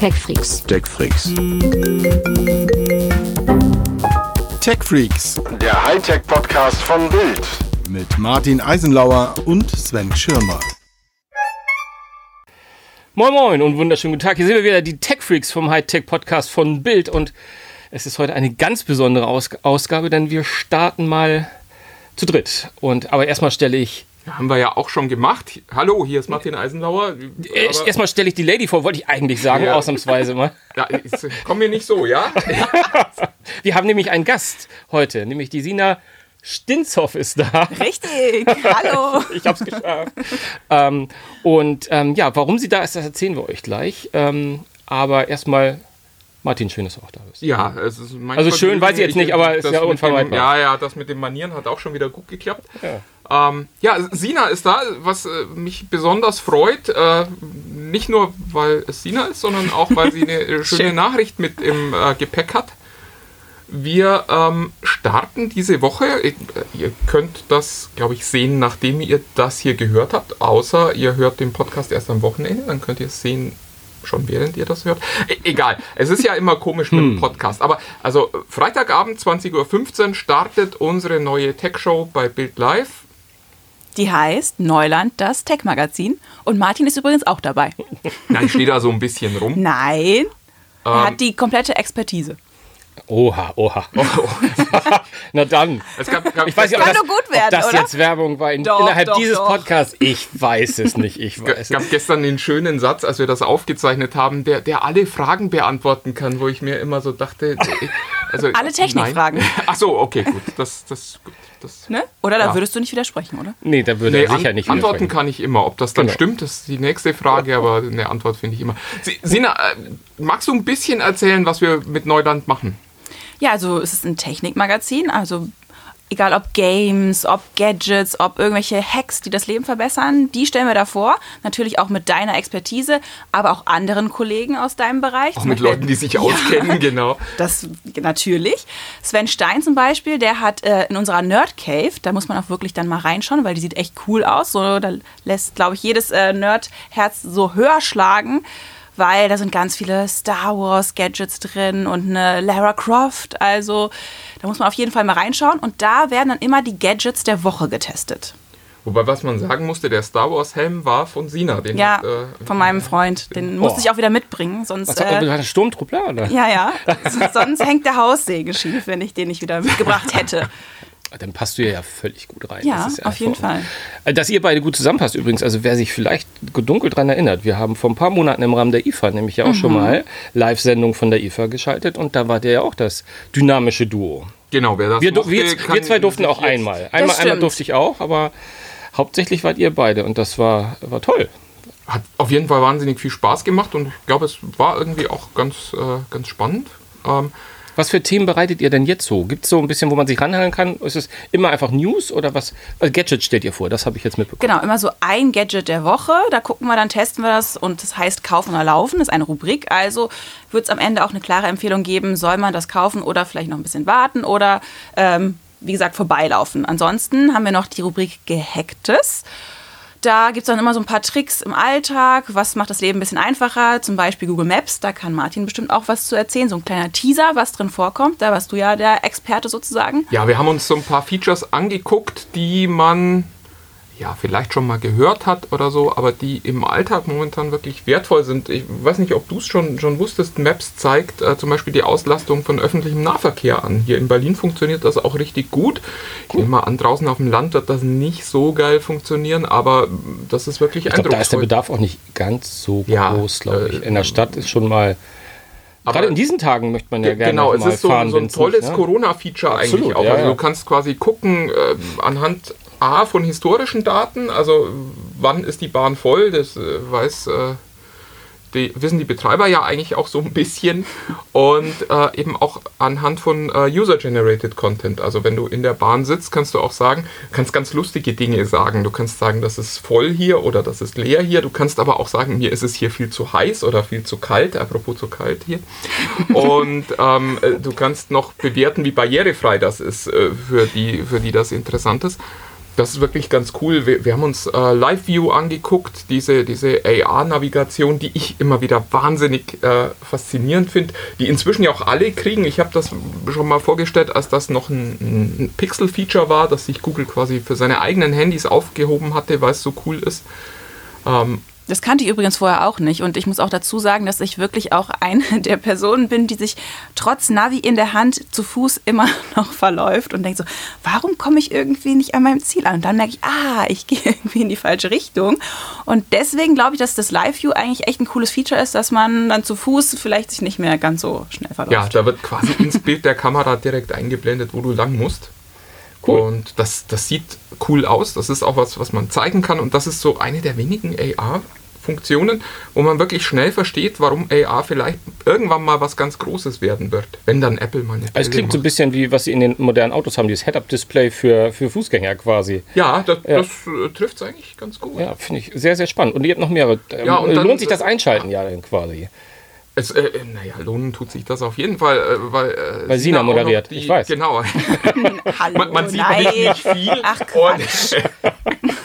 TechFreaks. TechFreaks. TechFreaks Der Hightech-Podcast von Bild. mit Martin Eisenlauer und Sven Schirmer. Moin Moin und wunderschönen guten Tag. Hier sind wir wieder, die Tech Freaks vom Hightech Podcast von Bild und es ist heute eine ganz besondere Aus Ausgabe, denn wir starten mal zu dritt. Und aber erstmal stelle ich Haben wir ja auch schon gemacht. Hallo, hier ist Martin Eisenlauer. äh, erstmal stelle ich die Lady vor, wollte ich eigentlich sagen, Ja. ausnahmsweise mal. Ja, komm mir nicht so, ja? Wir haben nämlich einen Gast heute, nämlich die Sina Stinzhoff ist da. Richtig, hallo. Ich hab's geschafft. ähm, und ähm, ja, warum sie da ist, das erzählen wir euch gleich. Ähm, aber erstmal, Martin, schön, dass du auch da bist. Ja, es ist mein Also schön weiß ich jetzt nicht, aber ist das ja unvermeidbar. Ja, ja, das mit den Manieren hat auch schon wieder gut geklappt. Ja, ähm, ja Sina ist da, was äh, mich besonders freut. Äh, nicht nur, weil es Sina ist, sondern auch, weil sie eine äh, schöne Schön. Nachricht mit im äh, Gepäck hat. Wir ähm, starten diese Woche. Äh, Ihr könnt das, glaube ich, sehen, nachdem ihr das hier gehört habt. Außer ihr hört den Podcast erst am Wochenende. Dann könnt ihr es sehen, schon während ihr das hört. E egal. Es ist ja immer komisch mit dem Podcast. Aber also Freitagabend 20.15 Uhr startet unsere neue Tech-Show bei Bild Live. Die heißt Neuland, das Tech-Magazin. Und Martin ist übrigens auch dabei. Na, ich stehe da so ein bisschen rum. Nein, er Ähm. hat die komplette Expertise. Oha, oha. Na dann. Es gab, gab, Ich weiß nicht, ob kann das, nur gut werden, ob das oder? jetzt Werbung war in, Doch, innerhalb doch, dieses doch. Podcasts. Ich weiß es nicht. Ich Es weiß gab es. gestern den schönen Satz, als wir das aufgezeichnet haben, der, der alle Fragen beantworten kann, wo ich mir immer so dachte. Also, Alle Technikfragen. Ach so, okay, gut. Das, das, gut, das Ne? Oder da Ja. würdest du nicht widersprechen, oder? Nee, da würde Nee, er sicher an, nicht Antworten kann ich immer. Ob das dann Genau. stimmt, das ist die nächste Frage, aber eine Antwort finde ich immer. Si- Sina, äh, magst du ein bisschen erzählen, was wir mit Neuland machen? Ja, also es ist ein Technikmagazin, also egal ob Games, ob Gadgets, ob irgendwelche Hacks, die das Leben verbessern, die stellen wir da vor. Natürlich auch mit deiner Expertise, aber auch anderen Kollegen aus deinem Bereich. Auch mit Leuten, die sich auskennen, genau. Das natürlich. Sven Stein zum Beispiel, der hat äh, in unserer Nerd Cave, da muss man auch wirklich dann mal reinschauen, weil die sieht echt cool aus. So, da lässt, glaube ich, jedes äh, Nerd-Herz so höher schlagen, weil da sind ganz viele Star Wars Gadgets drin und eine Lara Croft. Also da muss man auf jeden Fall mal reinschauen. Und da werden dann immer die Gadgets der Woche getestet. Wobei, was man sagen musste, der Star Wars Helm war von Sina. Den Ja, hat, äh, von meinem Freund. Den musste ich auch wieder mitbringen, sonst. Was hat äh, er, Sturmtruppler, oder? ja, ja. Sonst hängt der Haussegen schief, wenn ich den nicht wieder mitgebracht hätte. Dann passt du ja völlig gut rein. Ja, Das ist auf jeden. Fall. Äh, Dass ihr beide gut zusammenpasst übrigens, also wer sich vielleicht gedunkelt daran erinnert, wir haben vor ein paar Monaten im Rahmen der IFA nämlich ja auch schon Mhm. mal Live-Sendung von der IFA geschaltet und da war der ja auch das dynamische Duo. Genau, wer das Wir, du- mochte, wir, kann wir zwei durften auch jetzt- einmal. Einmal, einmal durfte ich auch, aber hauptsächlich wart ihr beide und das war, war toll. Hat auf jeden Fall wahnsinnig viel Spaß gemacht und ich glaube, es war irgendwie auch ganz, äh, ganz spannend. Ähm, Was für Themen bereitet ihr denn jetzt so? Gibt es so ein bisschen, wo man sich ranhalten kann? Ist es immer einfach News oder was? Also Gadget stellt ihr vor, das habe ich jetzt mitbekommen. Genau, immer so ein Gadget der Woche. Da gucken wir, dann testen wir das und das heißt Kaufen oder Laufen, das ist eine Rubrik. Also wird es am Ende auch eine klare Empfehlung geben, soll man das kaufen oder vielleicht noch ein bisschen warten oder ähm, wie gesagt vorbeilaufen. Ansonsten haben wir noch die Rubrik Gehacktes. Da gibt es dann immer so ein paar Tricks im Alltag. Was macht das Leben ein bisschen einfacher? Zum Beispiel Google Maps. Da kann Martin bestimmt auch was zu erzählen. So ein kleiner Teaser, was drin vorkommt. Da warst du ja der Experte sozusagen. Ja, wir haben uns so ein paar Features angeguckt, die man ja vielleicht schon mal gehört hat oder so, aber die im Alltag momentan wirklich wertvoll sind. Ich weiß nicht, ob du es schon, schon wusstest. Maps zeigt äh, zum Beispiel die Auslastung von öffentlichem Nahverkehr an. Hier in Berlin funktioniert das auch richtig gut. Ich nehme mal an, draußen auf dem Land wird das nicht so geil funktionieren, aber das ist wirklich Ich glaube, da ist der. Bedarf auch nicht ganz so Ja, groß, glaube ich. äh, In der Stadt ist schon mal. Aber- Gerade in diesen Tagen möchte man ja Ge- gerne genau, es mal ist so, fahren. so ein tolles ne? Corona-Feature eigentlich auch. ja, also du kannst quasi gucken äh, anhand A von historischen Daten, also wann ist die Bahn voll, das äh, weiß äh, die, wissen die Betreiber ja eigentlich auch so ein bisschen und äh, eben auch anhand von äh, User-Generated Content. Also wenn du in der Bahn sitzt, kannst du auch sagen, kannst ganz lustige Dinge sagen. Du kannst sagen, das ist voll hier oder das ist leer hier. Du kannst aber auch sagen, mir ist es hier viel zu heiß oder viel zu kalt. Apropos zu kalt hier. Und ähm, äh, du kannst noch bewerten, wie barrierefrei das ist, äh, für, die, für die das interessant ist. Das ist wirklich ganz cool. Wir, wir haben uns äh, Live View angeguckt, diese, diese AR-Navigation, die ich immer wieder wahnsinnig äh, faszinierend finde, die inzwischen ja auch alle kriegen. Ich habe das schon mal vorgestellt, als das noch ein, ein Pixel-Feature war, das sich Google quasi für seine eigenen Handys aufgehoben hatte, weil es so cool ist. Ähm, Das kannte ich übrigens vorher auch nicht. Und ich muss auch dazu sagen, dass ich wirklich auch eine der Personen bin, die sich trotz Navi in der Hand zu Fuß immer noch verläuft und denkt so, warum komme ich irgendwie nicht an meinem Ziel an? Und dann merke ich, ah, ich gehe irgendwie in die falsche Richtung. Und deswegen glaube ich, dass das Live View eigentlich echt ein cooles Feature ist, dass man dann zu Fuß vielleicht sich nicht mehr ganz so schnell verläuft. Ja, da wird quasi ins Bild der Kamera direkt eingeblendet, wo du lang musst. Cool. Und das, das sieht cool aus. Das ist auch was, was man zeigen kann. Und das ist so eine der wenigen AR-Funktionen, wo man wirklich schnell versteht, warum AR vielleicht irgendwann mal was ganz Großes werden wird. Wenn dann Apple mal eine Also es klingt so ein macht. bisschen wie, was sie in den modernen Autos haben, dieses Head-Up-Display für, für Fußgänger quasi. Ja, das, Ja. das äh, trifft es eigentlich ganz gut. Ja, finde ich sehr, sehr spannend. Und ihr habt noch mehrere. Ähm, Ja, und dann- lohnt sich das Einschalten ja dann quasi. Es, äh, naja, lohnen tut sich das auf jeden Fall, äh, weil, äh, Weil Sina noch moderiert, ich weiß. Genau. Hallo, man, man sieht nein. nicht, viel. Ach, Und,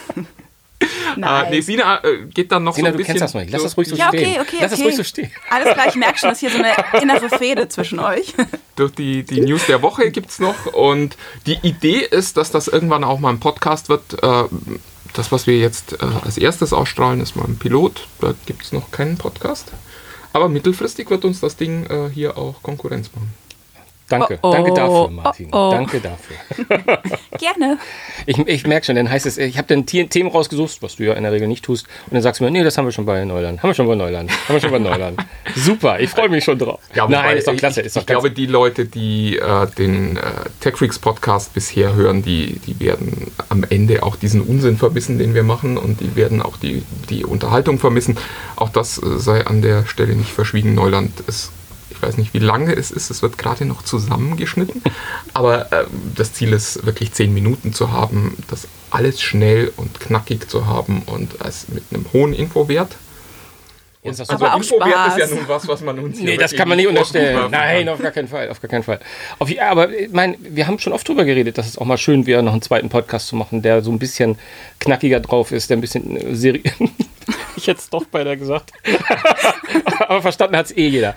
Nein. äh, nee, Sina äh, geht dann noch Sina, so ein du bisschen... kennst das noch nicht. Lass das ruhig so ja, stehen. okay, okay, Lass das okay. ruhig so stehen. Alles klar, ich merke schon, dass hier so eine innere Fehde zwischen euch. durch die, die News der Woche gibt es noch. Und die Idee ist, dass das irgendwann auch mal ein Podcast wird. Äh, das, was wir jetzt äh, als erstes ausstrahlen, ist mal ein Pilot. Da gibt es noch keinen Podcast. Aber mittelfristig wird uns das Ding äh, hier auch Konkurrenz machen. Danke. Oh, oh. Danke dafür, Martin. Oh, oh. Danke dafür. Gerne. Ich, ich merke schon, dann heißt es, ich habe dann Themen rausgesucht, was du ja in der Regel nicht tust. Und dann sagst du mir, nee, das haben wir schon bei Neuland. Haben wir schon bei Neuland. Haben wir schon bei Neuland. Super, ich freue mich schon drauf. Ja, Nein, ist doch klasse. Ich, Ist doch ich glaube, die Leute, die äh, den äh, TechFreaks Podcast bisher hören, die, die werden am Ende auch diesen Unsinn vermissen, den wir machen und die werden auch die, die Unterhaltung vermissen. Auch das äh, sei an der Stelle nicht verschwiegen. Neuland ist, ich weiß nicht, wie lange es ist, es wird gerade noch zusammengeschnitten, aber äh, das Ziel ist wirklich zehn Minuten zu haben, das alles schnell und knackig zu haben und als mit einem hohen Infowert. Hast du Aber auch Infowert ist ja Spaß. nun was, was man uns hier Nee, das kann man nicht unterstellen. Nein, auf gar keinen Fall, auf gar keinen Fall. Auf, aber ich mein, wir haben schon oft drüber geredet, dass es auch mal schön wäre, noch einen zweiten Podcast zu machen, der so ein bisschen knackiger drauf ist, der ein bisschen äh, seri Ich hätte es doch beinahe gesagt. aber verstanden hat es eh jeder.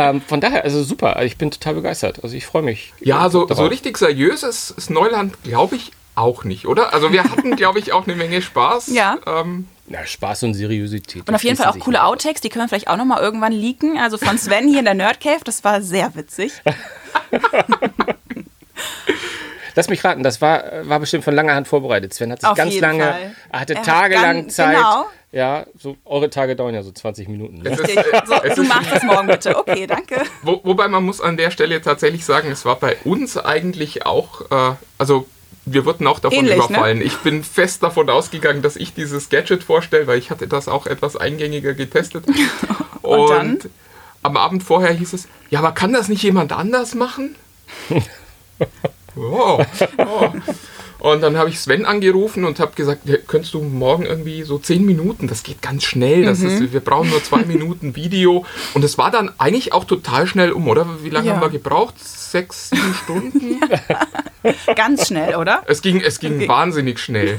Ähm, von daher, also super, ich bin total begeistert. Also ich freue mich. Ja, so, so richtig seriös ist, ist Neuland, glaube ich, auch nicht, oder? Also wir hatten, glaube ich, auch eine Menge Spaß. Ja. Ähm, Na, Spaß und Seriosität. Und auf jeden Fall auch coole Outtakes, die können wir vielleicht auch nochmal irgendwann leaken. Also von Sven hier in der Nerd Cave, das war sehr witzig. Lass mich raten, das war, war bestimmt von langer Hand vorbereitet. Sven hat sich Auf ganz lange, Fall. er hatte Er hat tagelang ganz- Zeit. genau. Ja, so eure Tage dauern ja so 20 Minuten. Ne? ist, äh, So, es du machst das morgen bitte. Okay, danke. wo, wobei man muss an der Stelle tatsächlich sagen, es war bei uns eigentlich auch, äh, also wir wurden auch davon Ähnlich, ne? überfallen. Ich bin fest davon ausgegangen, dass ich dieses Gadget vorstelle, weil ich hatte das auch etwas eingängiger getestet. Und dann? am Abend vorher hieß es, ja, aber kann das nicht jemand anders machen? oh, oh. Und dann habe ich Sven angerufen und habe gesagt, ja, könntest du morgen irgendwie so zehn Minuten, das geht ganz schnell, das Mhm. ist, wir brauchen nur zwei Minuten Video. Und es war dann eigentlich auch total schnell um, oder? Wie lange Ja. haben wir gebraucht? Sechs, sieben Stunden? Ganz schnell, oder? Es ging, es ging wahnsinnig schnell.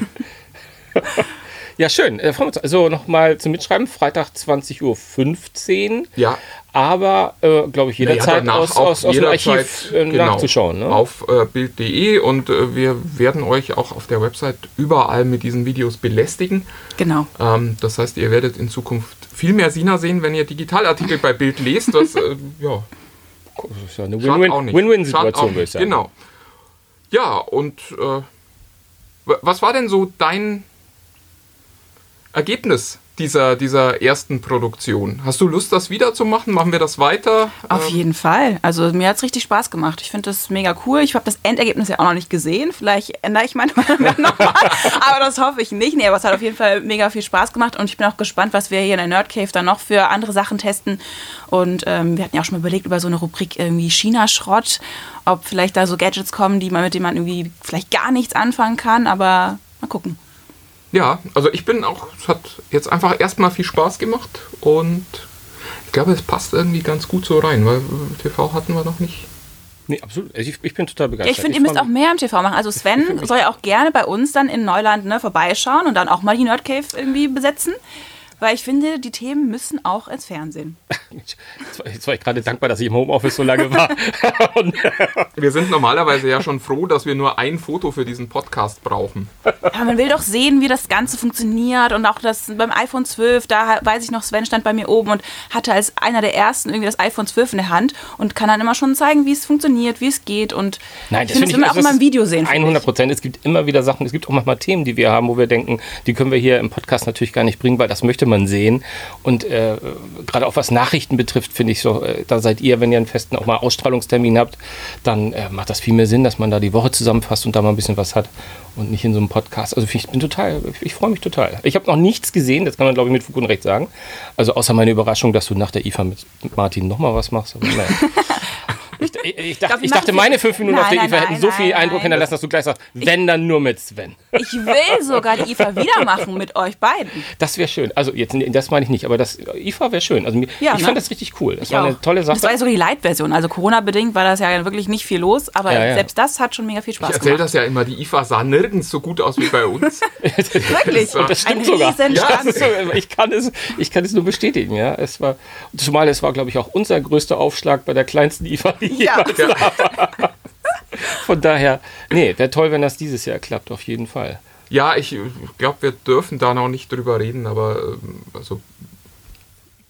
Ja, schön. Äh. Also nochmal zum Mitschreiben, Freitag 20.15 Uhr. Ja. Aber, äh, glaube ich, jederzeit danach aus, aus, aus dem jederzeit, Archiv äh, genau, nachzuschauen. Ne? Auf äh, bild.de und äh, wir werden euch auch auf der Website überall mit diesen Videos belästigen. Genau. Ähm, das heißt, ihr werdet in Zukunft viel mehr Sina sehen, wenn ihr Digitalartikel bei Bild lest. Was, äh, ja, Das ist ja eine Win-Win-Situation, würde ich sagen. Genau. Ja, und äh, wa- was war denn so dein Ergebnis dieser, dieser ersten Produktion? Hast du Lust, das wiederzumachen? Machen wir das weiter? Auf Ähm, jeden Fall. Also mir hat es richtig Spaß gemacht. Ich finde das mega cool. Ich habe das Endergebnis ja auch noch nicht gesehen. Vielleicht ändere ich meine Meinung nochmal. aber das hoffe ich nicht. Nee, aber es hat auf jeden Fall mega viel Spaß gemacht und ich bin auch gespannt, was wir hier in der Nerd Cave dann noch für andere Sachen testen. Und ähm, wir hatten ja auch schon mal überlegt über so eine Rubrik irgendwie China-Schrott, ob vielleicht da so Gadgets kommen, die man, mit denen man irgendwie vielleicht gar nichts anfangen kann, aber mal gucken. Ja, also ich bin auch, es hat jetzt einfach erstmal viel Spaß gemacht und ich glaube, es passt irgendwie ganz gut so rein, weil äh, TV hatten wir noch nicht. Nee, absolut. Also ich, ich bin total Ja, begeistert. ich finde, ihr müsst auch mehr im TV machen. Also Sven soll ja auch gerne bei uns dann in Neuland ne, vorbeischauen und dann auch mal die Nerd Cave irgendwie besetzen. Weil ich finde, die Themen müssen auch ins Fernsehen. Jetzt war, jetzt war ich gerade dankbar, dass ich im Homeoffice so lange war. Wir sind normalerweise ja schon froh, dass wir nur ein Foto für diesen Podcast brauchen. Aber man will doch sehen, wie das Ganze funktioniert und auch das beim iPhone 12, da weiß ich noch, Sven stand bei mir oben und hatte als einer der ersten irgendwie das iPhone 12 in der Hand und kann dann immer schon zeigen, wie es funktioniert, wie es geht und Nein, ich finde, das will man auch also immer das im Video sehen. finde 100 ich. Prozent. Es gibt immer wieder Sachen, es gibt auch manchmal Themen, die wir haben, wo wir denken, die können wir hier im Podcast natürlich gar nicht bringen, weil das möchte man sehen. Und äh, gerade auch was Nachrichten betrifft, finde ich so, äh, da seid ihr, wenn ihr einen festen auch mal Ausstrahlungstermin habt, dann äh, macht das viel mehr Sinn, dass man da die Woche zusammenfasst und da mal ein bisschen was hat und nicht in so einem Podcast. Also ich bin total, ich, ich freue mich total. Ich habe noch nichts gesehen, das kann man glaube ich mit Fug und Recht sagen. Also außer meine Überraschung, dass du nach der IFA mit Martin nochmal was machst. Aber naja. Ich, ich, ich, Glaub, ich dachte, ich- meine fünf Minuten auf Nein, der nein, IFA hätten nein, so viel nein, Eindruck nein. hinterlassen, dass du gleich sagst, wenn dann nur mit Sven. Ich will sogar die IFA wieder machen mit euch beiden. Das wäre schön. Also jetzt, das meine ich nicht, aber das IFA wäre schön. Also Ja, ich ne? fand das richtig cool. Das Ich war eine auch. tolle Sache. Das war ja so die Light-Version. Also Corona-bedingt war das ja wirklich nicht viel los, aber Ja, ja. selbst das hat schon mega viel Ich Spaß erzähle gemacht. das ja immer, die IFA sah nirgends so gut aus wie bei uns. Wirklich. Und das stimmt Ein sogar. Ja, das ist ich, kann es, ich kann es nur bestätigen. Ja. Es war, zumal es war, glaube ich, auch unser größter Aufschlag bei der kleinsten IFA, die Ja. Von daher, nee, wäre toll, wenn das dieses Jahr klappt, auf jeden Fall. Ja, ich glaube, wir dürfen da noch nicht drüber reden, aber ähm, also.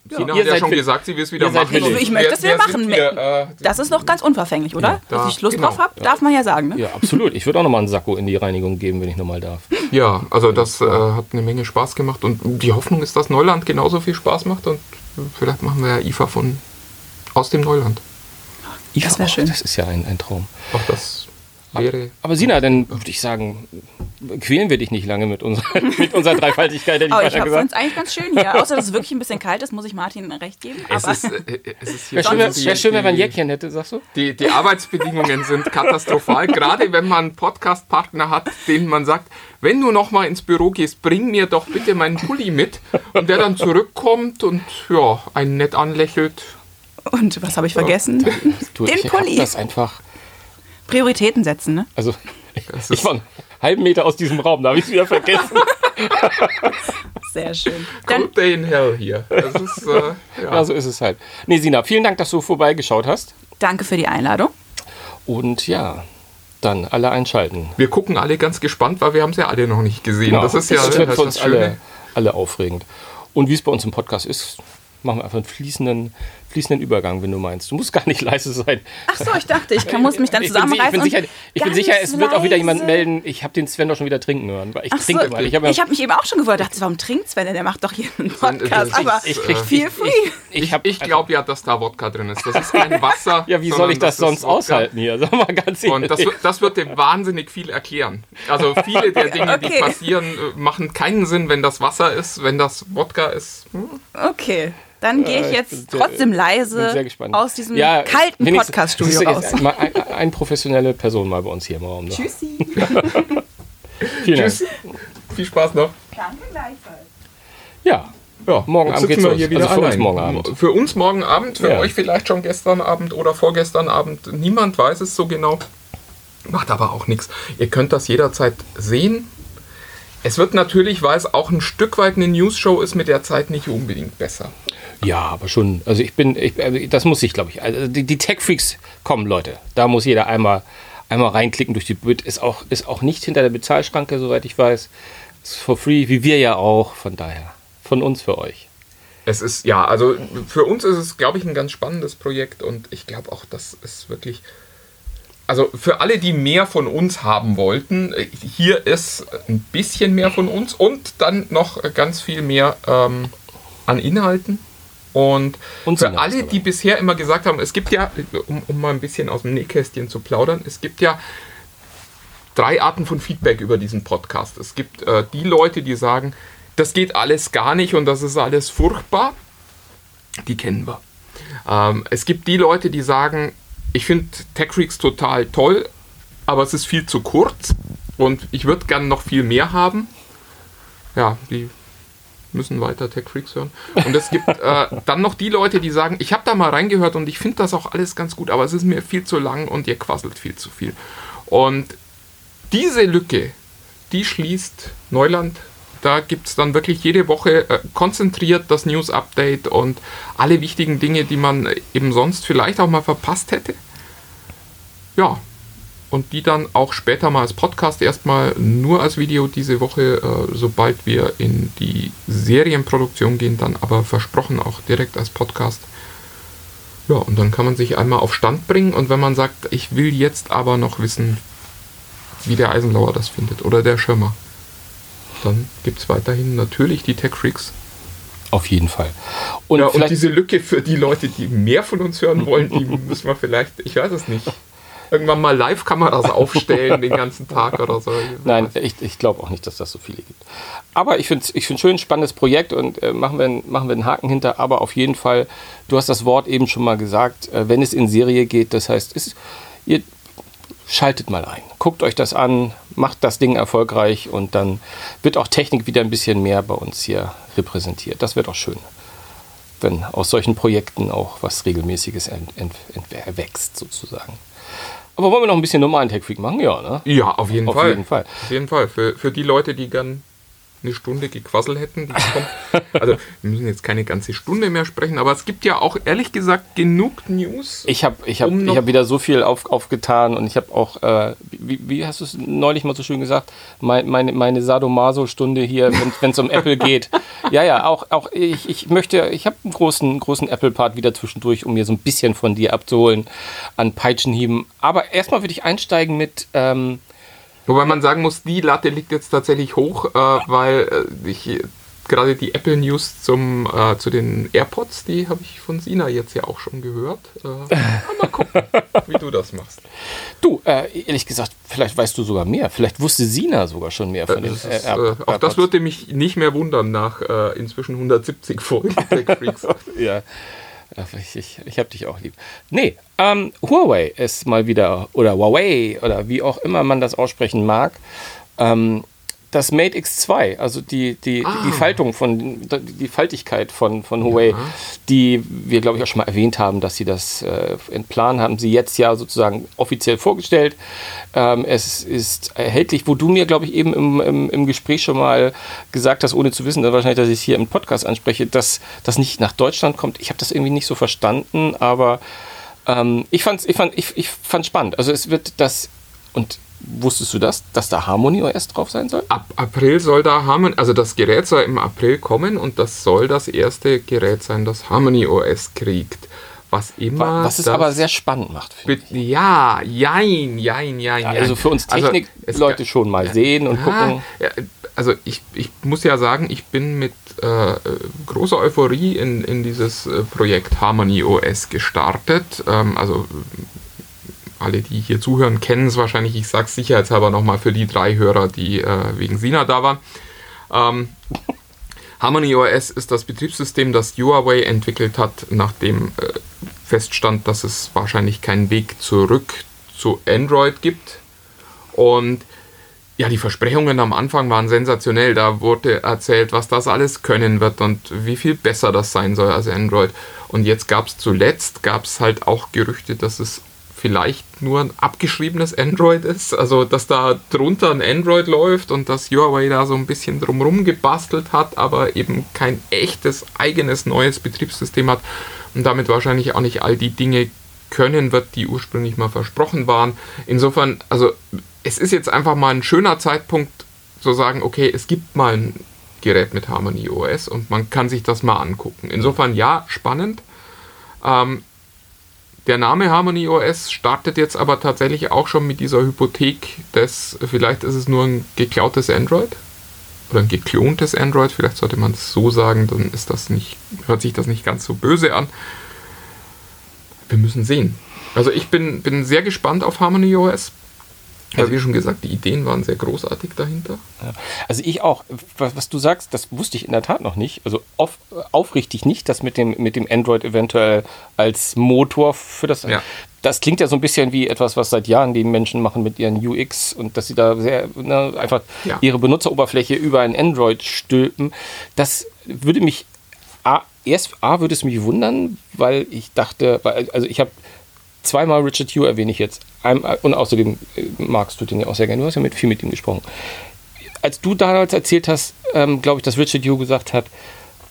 Sina Ihr hat ja schon gesagt, sie will es wieder machen. fit. Und Ich möchte es wieder machen. Wir, äh, Das ist noch ganz unverfänglich, oder? da- Dass ich Lust genau. drauf habe, darf man ja sagen. Ne? Ja, absolut. Ich würde auch nochmal einen Sakko in die Reinigung geben, wenn ich nochmal darf. ja, also das äh, hat eine Menge Spaß gemacht und die Hoffnung ist, dass Neuland genauso viel Spaß macht und vielleicht machen wir ja IFA von aus dem Neuland. Das wär schön. Das ist ja ein, ein Traum. Auch das wäre. Aber Sina, dann würde ich sagen, quälen wir dich nicht lange mit unserer, mit unserer Dreifaltigkeit, hätte ich Aber ich habe es eigentlich ganz schön hier. Außer dass es wirklich ein bisschen kalt ist, muss ich Martin recht geben. Es ist, äh, es ist Wäre schön, wär, schön, wenn man ein Jäckchen hätte, sagst du? Die, die Arbeitsbedingungen sind katastrophal, gerade wenn man einen Podcast-Partner hat, den man sagt, wenn du noch mal ins Büro gehst, bring mir doch bitte meinen Pulli mit. Und der dann zurückkommt und ja, einen nett anlächelt. Und was habe ich vergessen? Du, Den ich Pulli. das einfach, Prioritäten setzen, ne? also ich war einen halben Meter aus diesem Raum, da habe ich es wieder vergessen. Sehr schön. Dann Day in Hell hier. Das ist, äh, ja. ja, so ist es halt. Nee, Sina, vielen Dank, dass du vorbeigeschaut hast. danke für die Einladung. Und ja, dann alle einschalten. Wir gucken alle ganz gespannt, weil wir haben es ja alle noch nicht gesehen. Das ist ja Genau. das das, für ist uns das Schöne. alle, alle aufregend. Und wie es bei uns im Podcast ist, machen wir einfach einen fließenden, fließenden Übergang, wenn du meinst. Du musst gar nicht leise sein. Ach so, ich dachte, ich kann, muss mich dann ich zusammenreißen. ich bin sicher, ich bin sicher es wird auch wieder jemand melden, ich habe den Sven doch schon wieder trinken hören. Weil ich Ach so, trinke. Ich habe ich habe mich eben auch schon gewundert, dachte, warum trinkt Sven denn? Der macht doch hier einen Podcast. das- Aber ich krieg- feel ich- free. Ich, Ich, hab- ich glaube ja, dass da Wodka drin ist. Das ist kein Wasser. Ja, wie soll ich das, ist sonst Wodka. aushalten hier? Sag mal ganz ehrlich. Und das, wird- das wird dir wahnsinnig viel erklären. Also viele der Dinge, die Okay. passieren, äh, machen keinen Sinn, wenn das Wasser ist, wenn das Wodka ist. hm? Okay, dann gehe ich ich jetzt bin sehr- trotzdem bin leise sehr gespannt. aus diesem Ja, kalten Podcast-Studio raus. Mal ein, ein professionelle Person mal bei uns hier im Raum. Ne? Tschüssi. Vielen Dank. Tschüss. Viel Spaß noch. Danke gleichfalls. Ja, Ja, morgen Abend geht's wir hier wieder also für uns morgen Abend. Für uns morgen Abend, für Ja. euch vielleicht schon gestern Abend oder vorgestern Abend. Niemand weiß es so genau. Macht aber auch nichts. Ihr könnt das jederzeit sehen. Es wird natürlich, weil es auch ein Stück weit eine News-Show ist, mit der Zeit nicht unbedingt besser. Ja, aber schon. Also ich bin, ich, also das muss ich, glaube ich. Also die, die Tech-Freaks kommen, Leute. Da muss jeder einmal, einmal reinklicken durch die Bild. Ist auch, ist auch nicht hinter der Bezahlschranke, soweit ich weiß. Ist for free, wie wir ja auch. Von daher. Von uns für euch. Es ist, ja, also für uns ist es, glaube ich, ein ganz spannendes Projekt und ich glaube auch, das ist wirklich. Also für alle, die mehr von uns haben wollten, hier ist ein bisschen mehr von uns und dann noch ganz viel mehr ähm, an Inhalten. Und, Und für alle, die bisher immer gesagt haben, es gibt ja, um, um mal ein bisschen aus dem Nähkästchen zu plaudern, es gibt ja drei Arten von Feedback über diesen Podcast. Es gibt äh, die Leute, die sagen, das geht alles gar nicht und das ist alles furchtbar. Die kennen wir. Ähm, es gibt die Leute, die sagen, ich finde Tech Freaks total toll, aber es ist viel zu kurz und ich würde gern noch viel mehr haben. Ja, die müssen weiter Tech Freaks hören. Und es gibt äh, dann noch die Leute, die sagen, ich habe da mal reingehört und ich finde das auch alles ganz gut, aber es ist mir viel zu lang und ihr quasselt viel zu viel. Und diese Lücke, die schließt Neuland. Da gibt es dann wirklich jede Woche äh, konzentriert das News-Update und alle wichtigen Dinge, die man eben sonst vielleicht auch mal verpasst hätte. Ja, und die dann auch später mal als Podcast erstmal nur als Video diese Woche, äh, sobald wir in die Serienproduktion gehen, dann aber versprochen auch direkt als Podcast. Ja, und dann kann man sich einmal auf Stand bringen und wenn man sagt, ich will jetzt aber noch wissen, wie der Eisenlauer das findet oder der Schirmer, dann gibt es weiterhin natürlich die Tech Freaks. Auf jeden Fall. Und, ja, und diese Lücke für die Leute, die mehr von uns hören wollen, die müssen wir vielleicht, ich weiß es nicht, irgendwann mal Live-Kameras aufstellen den ganzen Tag oder so. nein, ich, ich glaube auch nicht, dass das so viele gibt. Aber ich finde es ich find's schön, spannendes Projekt und äh, machen, wir, einen- machen wir einen Haken hinter. Aber auf jeden Fall, du hast das Wort eben schon mal gesagt, äh, wenn es in Serie geht, das heißt, es, ihr schaltet mal ein, guckt euch das an, macht das Ding erfolgreich und dann wird auch Technik wieder ein bisschen mehr bei uns hier repräsentiert. Das wird auch schön, wenn aus solchen Projekten auch was Regelmäßiges erwächst, sozusagen. Aber wollen wir noch ein bisschen normalen Tech-Freak machen? Ja, ne? Ja, auf jeden Auf Fall. jeden Fall. Auf jeden Fall. Für, für die Leute, die gern eine Stunde gequasselt hätten. Also, wir müssen jetzt keine ganze Stunde mehr sprechen, aber es gibt ja auch ehrlich gesagt genug News. Ich habe ich hab, Um ich hab wieder so viel auf, aufgetan und ich habe auch, äh, wie, wie hast du es neulich mal so schön gesagt, mein, meine, meine Sadomaso-Stunde hier, wenn es um Apple geht. Ja, ja, auch, auch ich, ich möchte, ich habe einen großen, großen Apple-Part wieder zwischendurch, um mir so ein bisschen von dir abzuholen an Peitschenhieben. Aber erstmal würde ich einsteigen mit, ähm, Wobei man sagen muss, die Latte liegt jetzt tatsächlich hoch, äh, weil äh, ich äh, gerade die Apple News zum, äh, zu den AirPods, die habe ich von Sina jetzt ja auch schon gehört. Äh, mal gucken, wie du das machst. du, äh, ehrlich gesagt, vielleicht weißt du sogar mehr. Vielleicht wusste Sina sogar schon mehr von den Das ist, Air- äh, auch das AirPods. würde mich nicht mehr wundern nach äh, inzwischen 170 Folgen Tech Freaks. Ja. Ich, ich, ich hab dich auch lieb. Nee, ähm, Huawei ist mal wieder, oder Huawei, oder wie auch immer man das aussprechen mag, ähm, das Mate X2, also die, die, Ah. die Faltung von, die Faltigkeit von, von Huawei, die wir, glaube ich, auch schon mal erwähnt haben, dass sie das äh, in Plan haben, sie jetzt ja sozusagen offiziell vorgestellt. Ähm, es ist erhältlich, wo du mir, glaube ich, eben im, im, im Gespräch schon mal gesagt hast, ohne zu wissen, dass wahrscheinlich, dass ich es hier im Podcast anspreche, dass das nicht nach Deutschland kommt. Ich habe das irgendwie nicht so verstanden, aber ähm, ich fand es ich fand, ich, ich fand's spannend. Also es wird das, und wusstest du das, dass da Harmony OS drauf sein soll? Ab April soll da Harmony, also das Gerät soll im April kommen und das soll das erste Gerät sein, das Harmony OS kriegt. Was immer. Was es das aber sehr spannend macht, Ja, jein, jein, jein, jein. Also für uns Also, Technik-Leute es- schon mal sehen und gucken. also ich, ich muss ja sagen, ich bin mit äh, großer Euphorie in, in dieses äh, Projekt Harmony OS gestartet. Ähm, also alle, die hier zuhören, kennen es wahrscheinlich. Ich sage es sicherheitshalber nochmal für die drei Hörer, die äh, wegen Sina da waren. Ähm, Harmony OS ist das Betriebssystem, das Huawei entwickelt hat, nachdem äh, feststand, dass es wahrscheinlich keinen Weg zurück zu Android gibt. Und ja, die Versprechungen am Anfang waren sensationell. Da wurde erzählt, was das alles können wird und wie viel besser das sein soll als Android. Und jetzt gab es zuletzt, gab halt auch Gerüchte, dass es vielleicht nur ein abgeschriebenes Android ist. Also, dass da drunter ein Android läuft und dass Huawei da so ein bisschen drumrum gebastelt hat, aber eben kein echtes eigenes neues Betriebssystem hat und damit wahrscheinlich auch nicht all die Dinge können wird, die ursprünglich mal versprochen waren. Insofern, also es ist jetzt einfach mal ein schöner Zeitpunkt zu sagen, okay, es gibt mal ein Gerät mit Harmony OS und man kann sich das mal angucken. Insofern ja, spannend. Ähm, der Name Harmony OS startet jetzt aber tatsächlich auch schon mit dieser Hypothek des, vielleicht ist es nur ein geklautes Android oder ein geklontes Android, vielleicht sollte man es so sagen, dann ist das nicht, hört sich das nicht ganz so böse an. Wir müssen sehen. Also ich bin, bin sehr gespannt auf Harmony OS. Weil, wie schon gesagt, die Ideen waren sehr großartig dahinter. Ja. Also ich auch. Was, was du sagst, das wusste ich in der Tat noch nicht. Also auf, aufrichtig nicht, dass mit dem, mit dem Android eventuell als Motor für das. Ja. das klingt ja so ein bisschen wie etwas, was seit Jahren die Menschen machen mit ihren UX und dass sie da sehr ne, einfach Ja. ihre Benutzeroberfläche über ein Android stülpen. Das würde mich A, erst A würde es mich wundern, weil ich dachte, weil, also ich habe zweimal Richard Hugh erwähne ich jetzt. Und außerdem magst du den ja auch sehr gerne. Du hast ja mit, viel mit ihm gesprochen. Als du damals erzählt hast, ähm, glaube ich, dass Richard Hugh gesagt hat,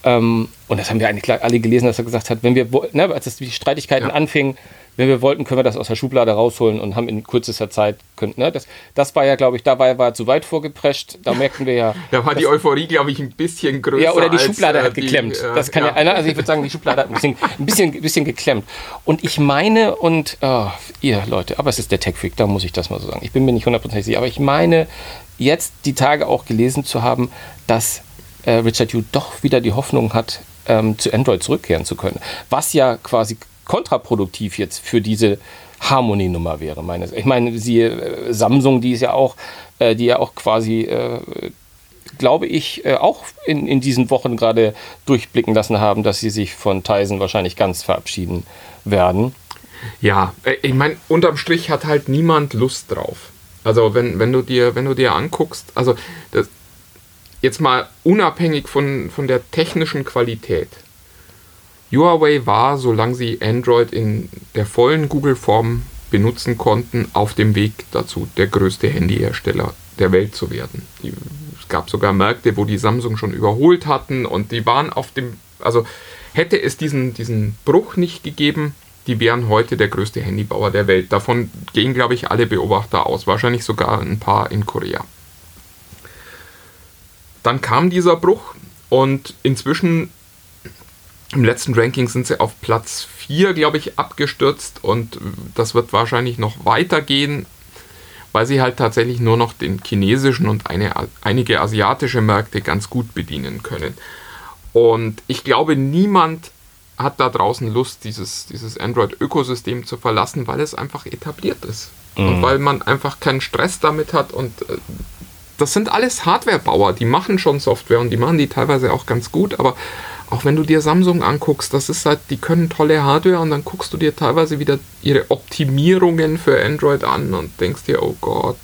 ähm, und das haben wir eigentlich alle gelesen, dass er gesagt hat, wenn wir, ne, als es die Streitigkeiten Ja. anfingen, wenn wir wollten, können wir das aus der Schublade rausholen und haben in kürzester Zeit, können, ne, das, das war ja, glaube ich, da war, war er zu weit vorgeprescht. Da merkten wir ja. Da war die Euphorie, glaube ich, ein bisschen größer. Ja, oder die als, Schublade äh, hat die, geklemmt. äh, das kann ja, einer, also ich würde sagen, die Schublade hat ein bisschen, ein bisschen, ein bisschen geklemmt. Und ich meine, und oh, ihr Leute, aber es ist der Tech Freak, da muss ich das mal so sagen. Ich bin mir nicht hundertprozentig sicher, aber ich meine, jetzt die Tage auch gelesen zu haben, dass äh, Richard Hugh doch wieder die Hoffnung hat, ähm, zu Android zurückkehren zu können. Was ja quasi kontraproduktiv jetzt für diese Harmony-Nummer wäre. Meines. Ich meine, siehe äh, Samsung, die ist ja auch, äh, die ja auch quasi äh, glaube ich, auch in, in diesen Wochen gerade durchblicken lassen haben, dass sie sich von Tyson wahrscheinlich ganz verabschieden werden. Ja, ich meine, unterm Strich hat halt niemand Lust drauf. Also wenn, wenn du dir, wenn du dir anguckst, also das, jetzt mal unabhängig von, von der technischen Qualität. Huawei war, solange sie Android in der vollen Google-Form benutzen konnten, auf dem Weg dazu, der größte Handyhersteller der Welt zu werden. Es gab sogar Märkte, wo die Samsung schon überholt hatten und die waren auf dem, also hätte es diesen, diesen Bruch nicht gegeben, die wären heute der größte Handybauer der Welt. Davon gehen, glaube ich, alle Beobachter aus, wahrscheinlich sogar ein paar in Korea. Dann kam dieser Bruch und inzwischen im letzten Ranking sind sie auf Platz 4, glaube ich, abgestürzt und das wird wahrscheinlich noch weitergehen, weil sie halt tatsächlich nur noch den chinesischen und eine, einige asiatische Märkte ganz gut bedienen können. Und ich glaube, niemand hat da draußen Lust, dieses, dieses Android-Ökosystem zu verlassen, weil es einfach etabliert ist. Und weil man einfach keinen Stress damit hat. Und äh, das sind alles Hardwarebauer, die machen schon Software und die machen die teilweise auch ganz gut, aber auch wenn du dir Samsung anguckst, das ist halt, die können tolle Hardware und dann guckst du dir teilweise wieder ihre Optimierungen für Android an und denkst dir, oh Gott,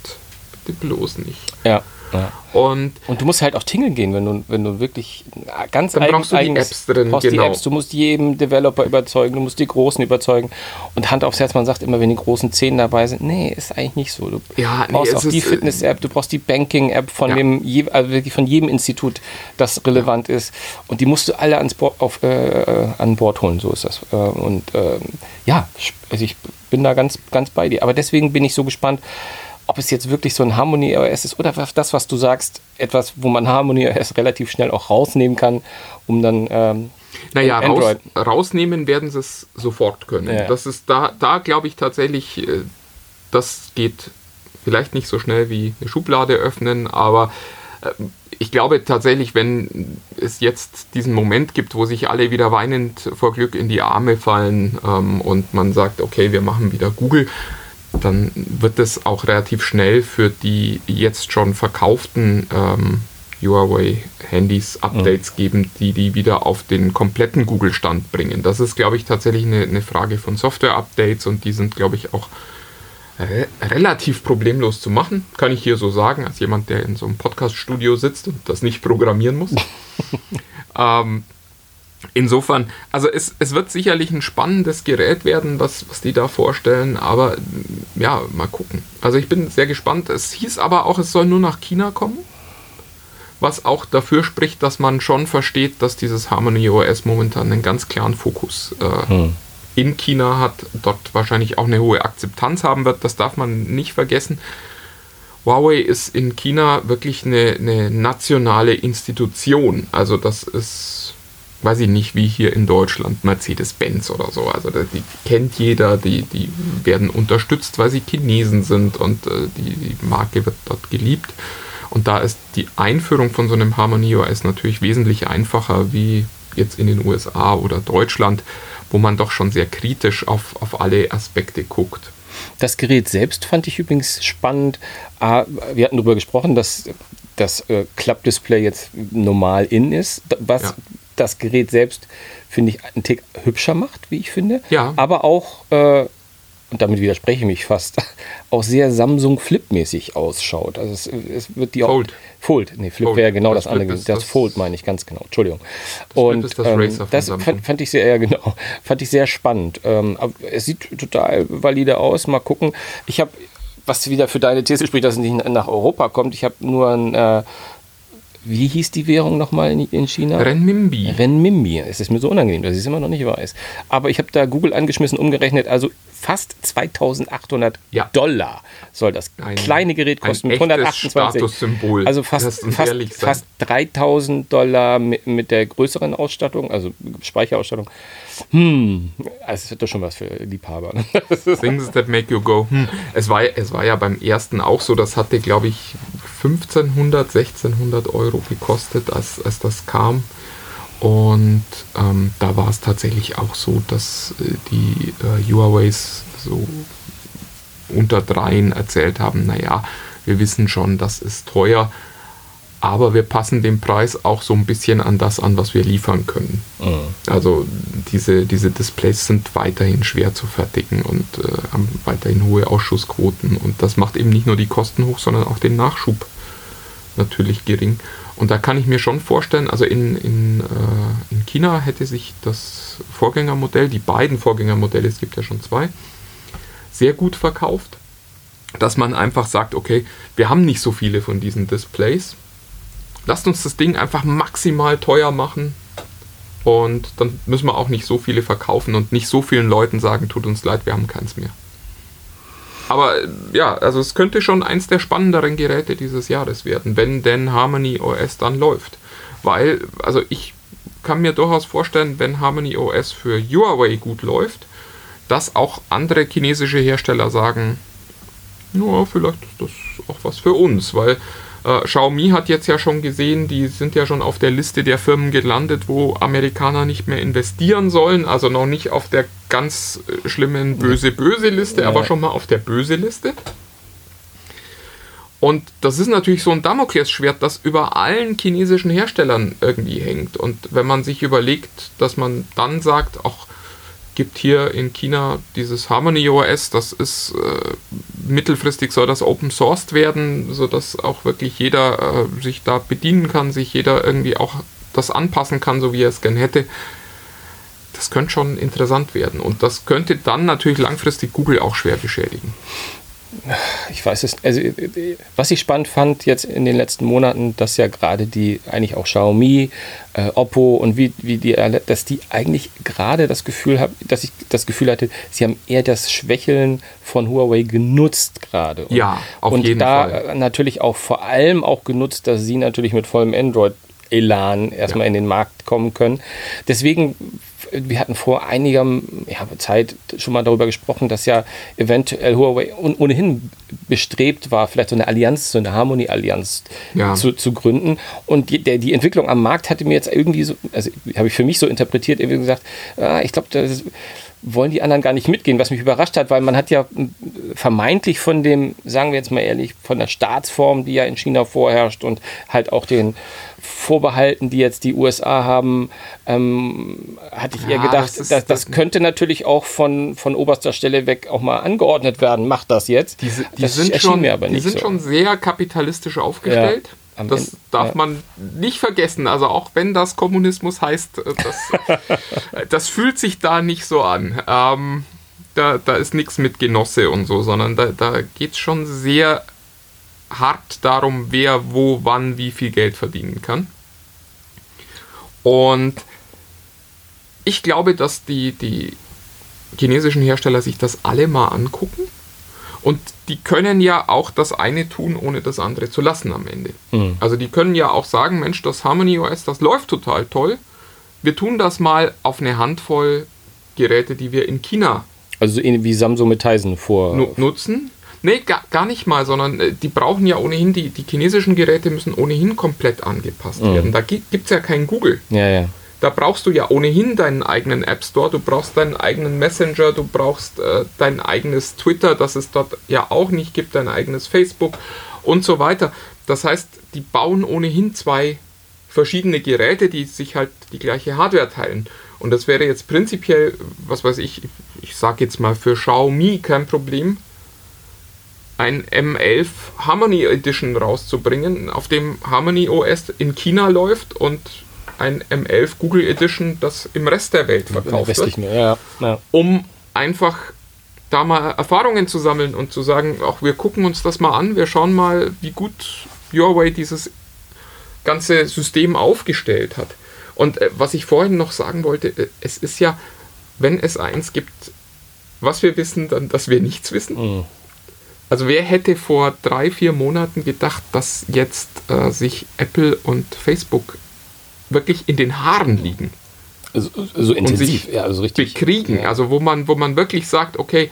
bitte bloß nicht. Ja. Ja. Und Und du musst halt auch tingeln gehen, wenn du, wenn du wirklich ganz Dann brauchst du die eigenes- Apps drin, brauchst genau. die Apps, du musst jeden Developer überzeugen, du musst die Großen überzeugen. Und Hand aufs Herz, man sagt immer, wenn die großen Zehn dabei sind, nee, ist eigentlich nicht so. Du Ja, nee, brauchst es auch die äh, Fitness-App, du brauchst die Banking-App von Ja. dem, also wirklich von jedem Institut, das relevant ist. Und die musst du alle ans Bord, auf, äh, äh, an Bord holen, so ist das. Äh, und ähm, ja, also ich bin da ganz, ganz bei dir. Aber deswegen bin ich so gespannt, ob es jetzt wirklich so ein Harmony OS ist oder das, was du sagst, etwas, wo man Harmony OS relativ schnell auch rausnehmen kann, um dann ähm, Naja, raus, rausnehmen werden sie es sofort können. Ja. Das ist da, da glaube ich tatsächlich, äh, das geht vielleicht nicht so schnell wie eine Schublade öffnen, aber äh, ich glaube tatsächlich, wenn es jetzt diesen Moment gibt, wo sich alle wieder weinend vor Glück in die Arme fallen ähm, und man sagt, okay, wir machen wieder Google, dann wird es auch relativ schnell für die jetzt schon verkauften ähm, Huawei-Handys Updates geben, die die wieder auf den kompletten Google-Stand bringen. Das ist, glaube ich, tatsächlich eine, eine Frage von Software-Updates und die sind, glaube ich, auch re relativ problemlos zu machen. Kann ich hier so sagen, als jemand, der in so einem Podcast-Studio sitzt und das nicht programmieren muss. ähm, Insofern, also es, es wird sicherlich ein spannendes Gerät werden, was, was die da vorstellen, aber mm, ja, mal gucken. Also ich bin sehr gespannt. Es hieß aber auch, es soll nur nach China kommen, was auch dafür spricht, dass man schon versteht, dass dieses Harmony OS momentan einen ganz klaren Fokus äh, in China hat, dort wahrscheinlich auch eine hohe Akzeptanz haben wird, das darf man nicht vergessen. Huawei ist in China wirklich eine, eine nationale Institution. Also das ist, weiß ich nicht, wie hier in Deutschland Mercedes-Benz oder so. Also die kennt jeder, die, die werden unterstützt, weil sie Chinesen sind und äh, die, die Marke wird dort geliebt. Und da ist die Einführung von so einem Harmony OS natürlich wesentlich einfacher wie jetzt in den USA oder Deutschland, wo man doch schon sehr kritisch auf, auf alle Aspekte guckt. Das Gerät selbst fand ich übrigens spannend. Ah, Wir hatten darüber gesprochen, dass das äh, Klappdisplay jetzt normal in ist, was Ja. Das Gerät selbst, finde ich, einen Tick hübscher macht, wie ich finde. Ja. Aber auch äh, und damit widerspreche ich mich fast, auch sehr Samsung Flip-mäßig ausschaut. Also es, es wird die auch. Fold. Fold, nee, Flip wäre genau Das das, andere. Das, das- Fold meine ich ganz genau. Entschuldigung. Flip und ist das ähm, Racer von das fand, fand ich sehr, ja genau, fand ich sehr spannend. Ähm, es sieht total valide aus. Mal gucken. Ich habe, was wieder für deine These spricht, dass es nicht nach Europa kommt. Ich habe nur ein, äh, wie hieß die Währung nochmal in, in China? Renminbi. Renminbi. Es ist mir so unangenehm, dass ich es immer noch nicht weiß. Aber ich habe da Google angeschmissen, umgerechnet, also fast 2800 Ja. Dollar soll das Ein- kleine Gerät ein kosten. mit echtes 128. Statussymbol. Also fast, fast, fast 3000 Dollar mit, mit der größeren Ausstattung, also Speicherausstattung. Hm, also das ist doch schon was für Liebhaber. ne? Things that make you go. Hm. Es, war, es war ja beim ersten auch so, das hatte, glaube ich, 1500, 1600 Euro gekostet, als, als das kam. Und ähm, da war es tatsächlich auch so, dass äh, die äh, Huaweis so unter dreien erzählt haben, naja, wir wissen schon, das ist teuer, aber wir passen den Preis auch so ein bisschen an das an, was wir liefern können. Also diese, diese Displays sind weiterhin schwer zu fertigen und äh, haben weiterhin hohe Ausschussquoten und das macht eben nicht nur die Kosten hoch, sondern auch den Nachschub natürlich gering. Und da kann ich mir schon vorstellen, also in, in, äh, in China hätte sich das Vorgängermodell, die beiden Vorgängermodelle, es gibt ja schon zwei, sehr gut verkauft, dass man einfach sagt, okay, wir haben nicht so viele von diesen Displays, lasst uns das Ding einfach maximal teuer machen und dann müssen wir auch nicht so viele verkaufen und nicht so vielen Leuten sagen, tut uns leid, wir haben keins mehr. Aber äh, ja, also es könnte schon eins der spannenderen Geräte dieses Jahres werden, wenn denn Harmony OS dann läuft. Weil, also ich kann mir durchaus vorstellen, wenn Harmony OS für Huawei gut läuft, dass auch andere chinesische Hersteller sagen, ja, vielleicht ist das auch was für uns, weil äh, Xiaomi hat jetzt ja schon gesehen, die sind ja schon auf der Liste der Firmen gelandet, wo Amerikaner nicht mehr investieren sollen, also noch nicht auf der ganz äh, schlimmen böse-böse-Liste, Ja. aber schon mal auf der böse-Liste. Und das ist natürlich so ein Damoklesschwert, das über allen chinesischen Herstellern irgendwie hängt. Und wenn man sich überlegt, dass man dann sagt, auch gibt hier in China dieses Harmony OS, das ist äh, mittelfristig soll das open sourced werden, sodass auch wirklich jeder äh, sich da bedienen kann, sich jeder irgendwie auch das anpassen kann, so wie er es gern hätte. Das könnte schon interessant werden. Und das könnte dann natürlich langfristig Google auch schwer beschädigen. Ich weiß es, also äh, was ich spannend fand jetzt in den letzten Monaten, dass ja gerade die, eigentlich auch Xiaomi, äh, Oppo und wie, wie die, dass die eigentlich gerade das Gefühl haben, dass ich das Gefühl hatte, sie haben eher das Schwächeln von Huawei genutzt gerade. Ja, auf und jeden da Fall. äh, natürlich auch vor allem auch genutzt, dass sie natürlich mit vollem Android Elan erstmal Ja. in den Markt kommen können. Deswegen, wir hatten vor einiger ja, Zeit schon mal darüber gesprochen, dass ja eventuell Huawei ohnehin bestrebt war, vielleicht so eine Allianz, so eine Harmony-Allianz Ja. zu, zu gründen. Und die, der, die Entwicklung am Markt hatte mir jetzt irgendwie so, also habe ich für mich so interpretiert, irgendwie gesagt, ah, ich glaube, das wollen die anderen gar nicht mitgehen, was mich überrascht hat, weil man hat ja m, vermeintlich von dem, sagen wir jetzt mal ehrlich, von der Staatsform, die ja in China vorherrscht und halt auch den Vorbehalten, die jetzt die USA haben, ähm, hatte ich eher Ja, gedacht, das ist- das, das- könnte natürlich auch von, von oberster Stelle weg auch mal angeordnet werden. Macht das jetzt. Diese, die das sind, schon, die sind so. schon sehr kapitalistisch aufgestellt. Ja, am das Ende- darf ja. man nicht vergessen. Also auch wenn das Kommunismus heißt, äh, das, das fühlt sich da nicht so an. Ähm, da, da ist nichts mit Genosse und so, sondern da, da geht es schon sehr hart darum, wer wo, wann, wie viel Geld verdienen kann. Und ich glaube, dass die, die chinesischen Hersteller sich das alle mal angucken. Und die können ja auch das eine tun, ohne das andere zu lassen am Ende. Also die können ja auch sagen, Mensch, das Harmony OS, das läuft total toll. Wir tun das mal auf eine Handvoll Geräte, die wir in China Also wie Samsung mit Tizen vor. nu nutzen. Nee, gar, gar nicht mal, sondern äh, die brauchen ja ohnehin, die, die chinesischen Geräte müssen ohnehin komplett angepasst werden. Da gibt es ja kein Google. Ja, ja. Da brauchst du ja ohnehin deinen eigenen App Store, du brauchst deinen eigenen Messenger, du brauchst äh, dein eigenes Twitter, das es dort ja auch nicht gibt, dein eigenes Facebook und so weiter. Das heißt, die bauen ohnehin zwei verschiedene Geräte, die sich halt die gleiche Hardware teilen. Und das wäre jetzt prinzipiell, was weiß ich, ich sage jetzt mal für Xiaomi kein Problem, ein M11 Harmony Edition rauszubringen, auf dem Harmony OS in China läuft und ein M11 Google Edition, das im Rest der Welt verkauft wird, ja, ja. um einfach da mal Erfahrungen zu sammeln und zu sagen, auch wir gucken uns das mal an, wir schauen mal, wie gut Huawei dieses ganze System aufgestellt hat. Und äh, was ich vorhin noch sagen wollte, äh, es ist ja, wenn es eins gibt, was wir wissen, dann, dass wir nichts wissen. Mhm. Also wer hätte vor drei, vier Monaten gedacht, dass jetzt äh, sich Apple und Facebook wirklich in den Haaren liegen, So, so intensiv, sich ja, also richtig. bekriegen. Ja. Also wo man, wo man wirklich sagt, okay,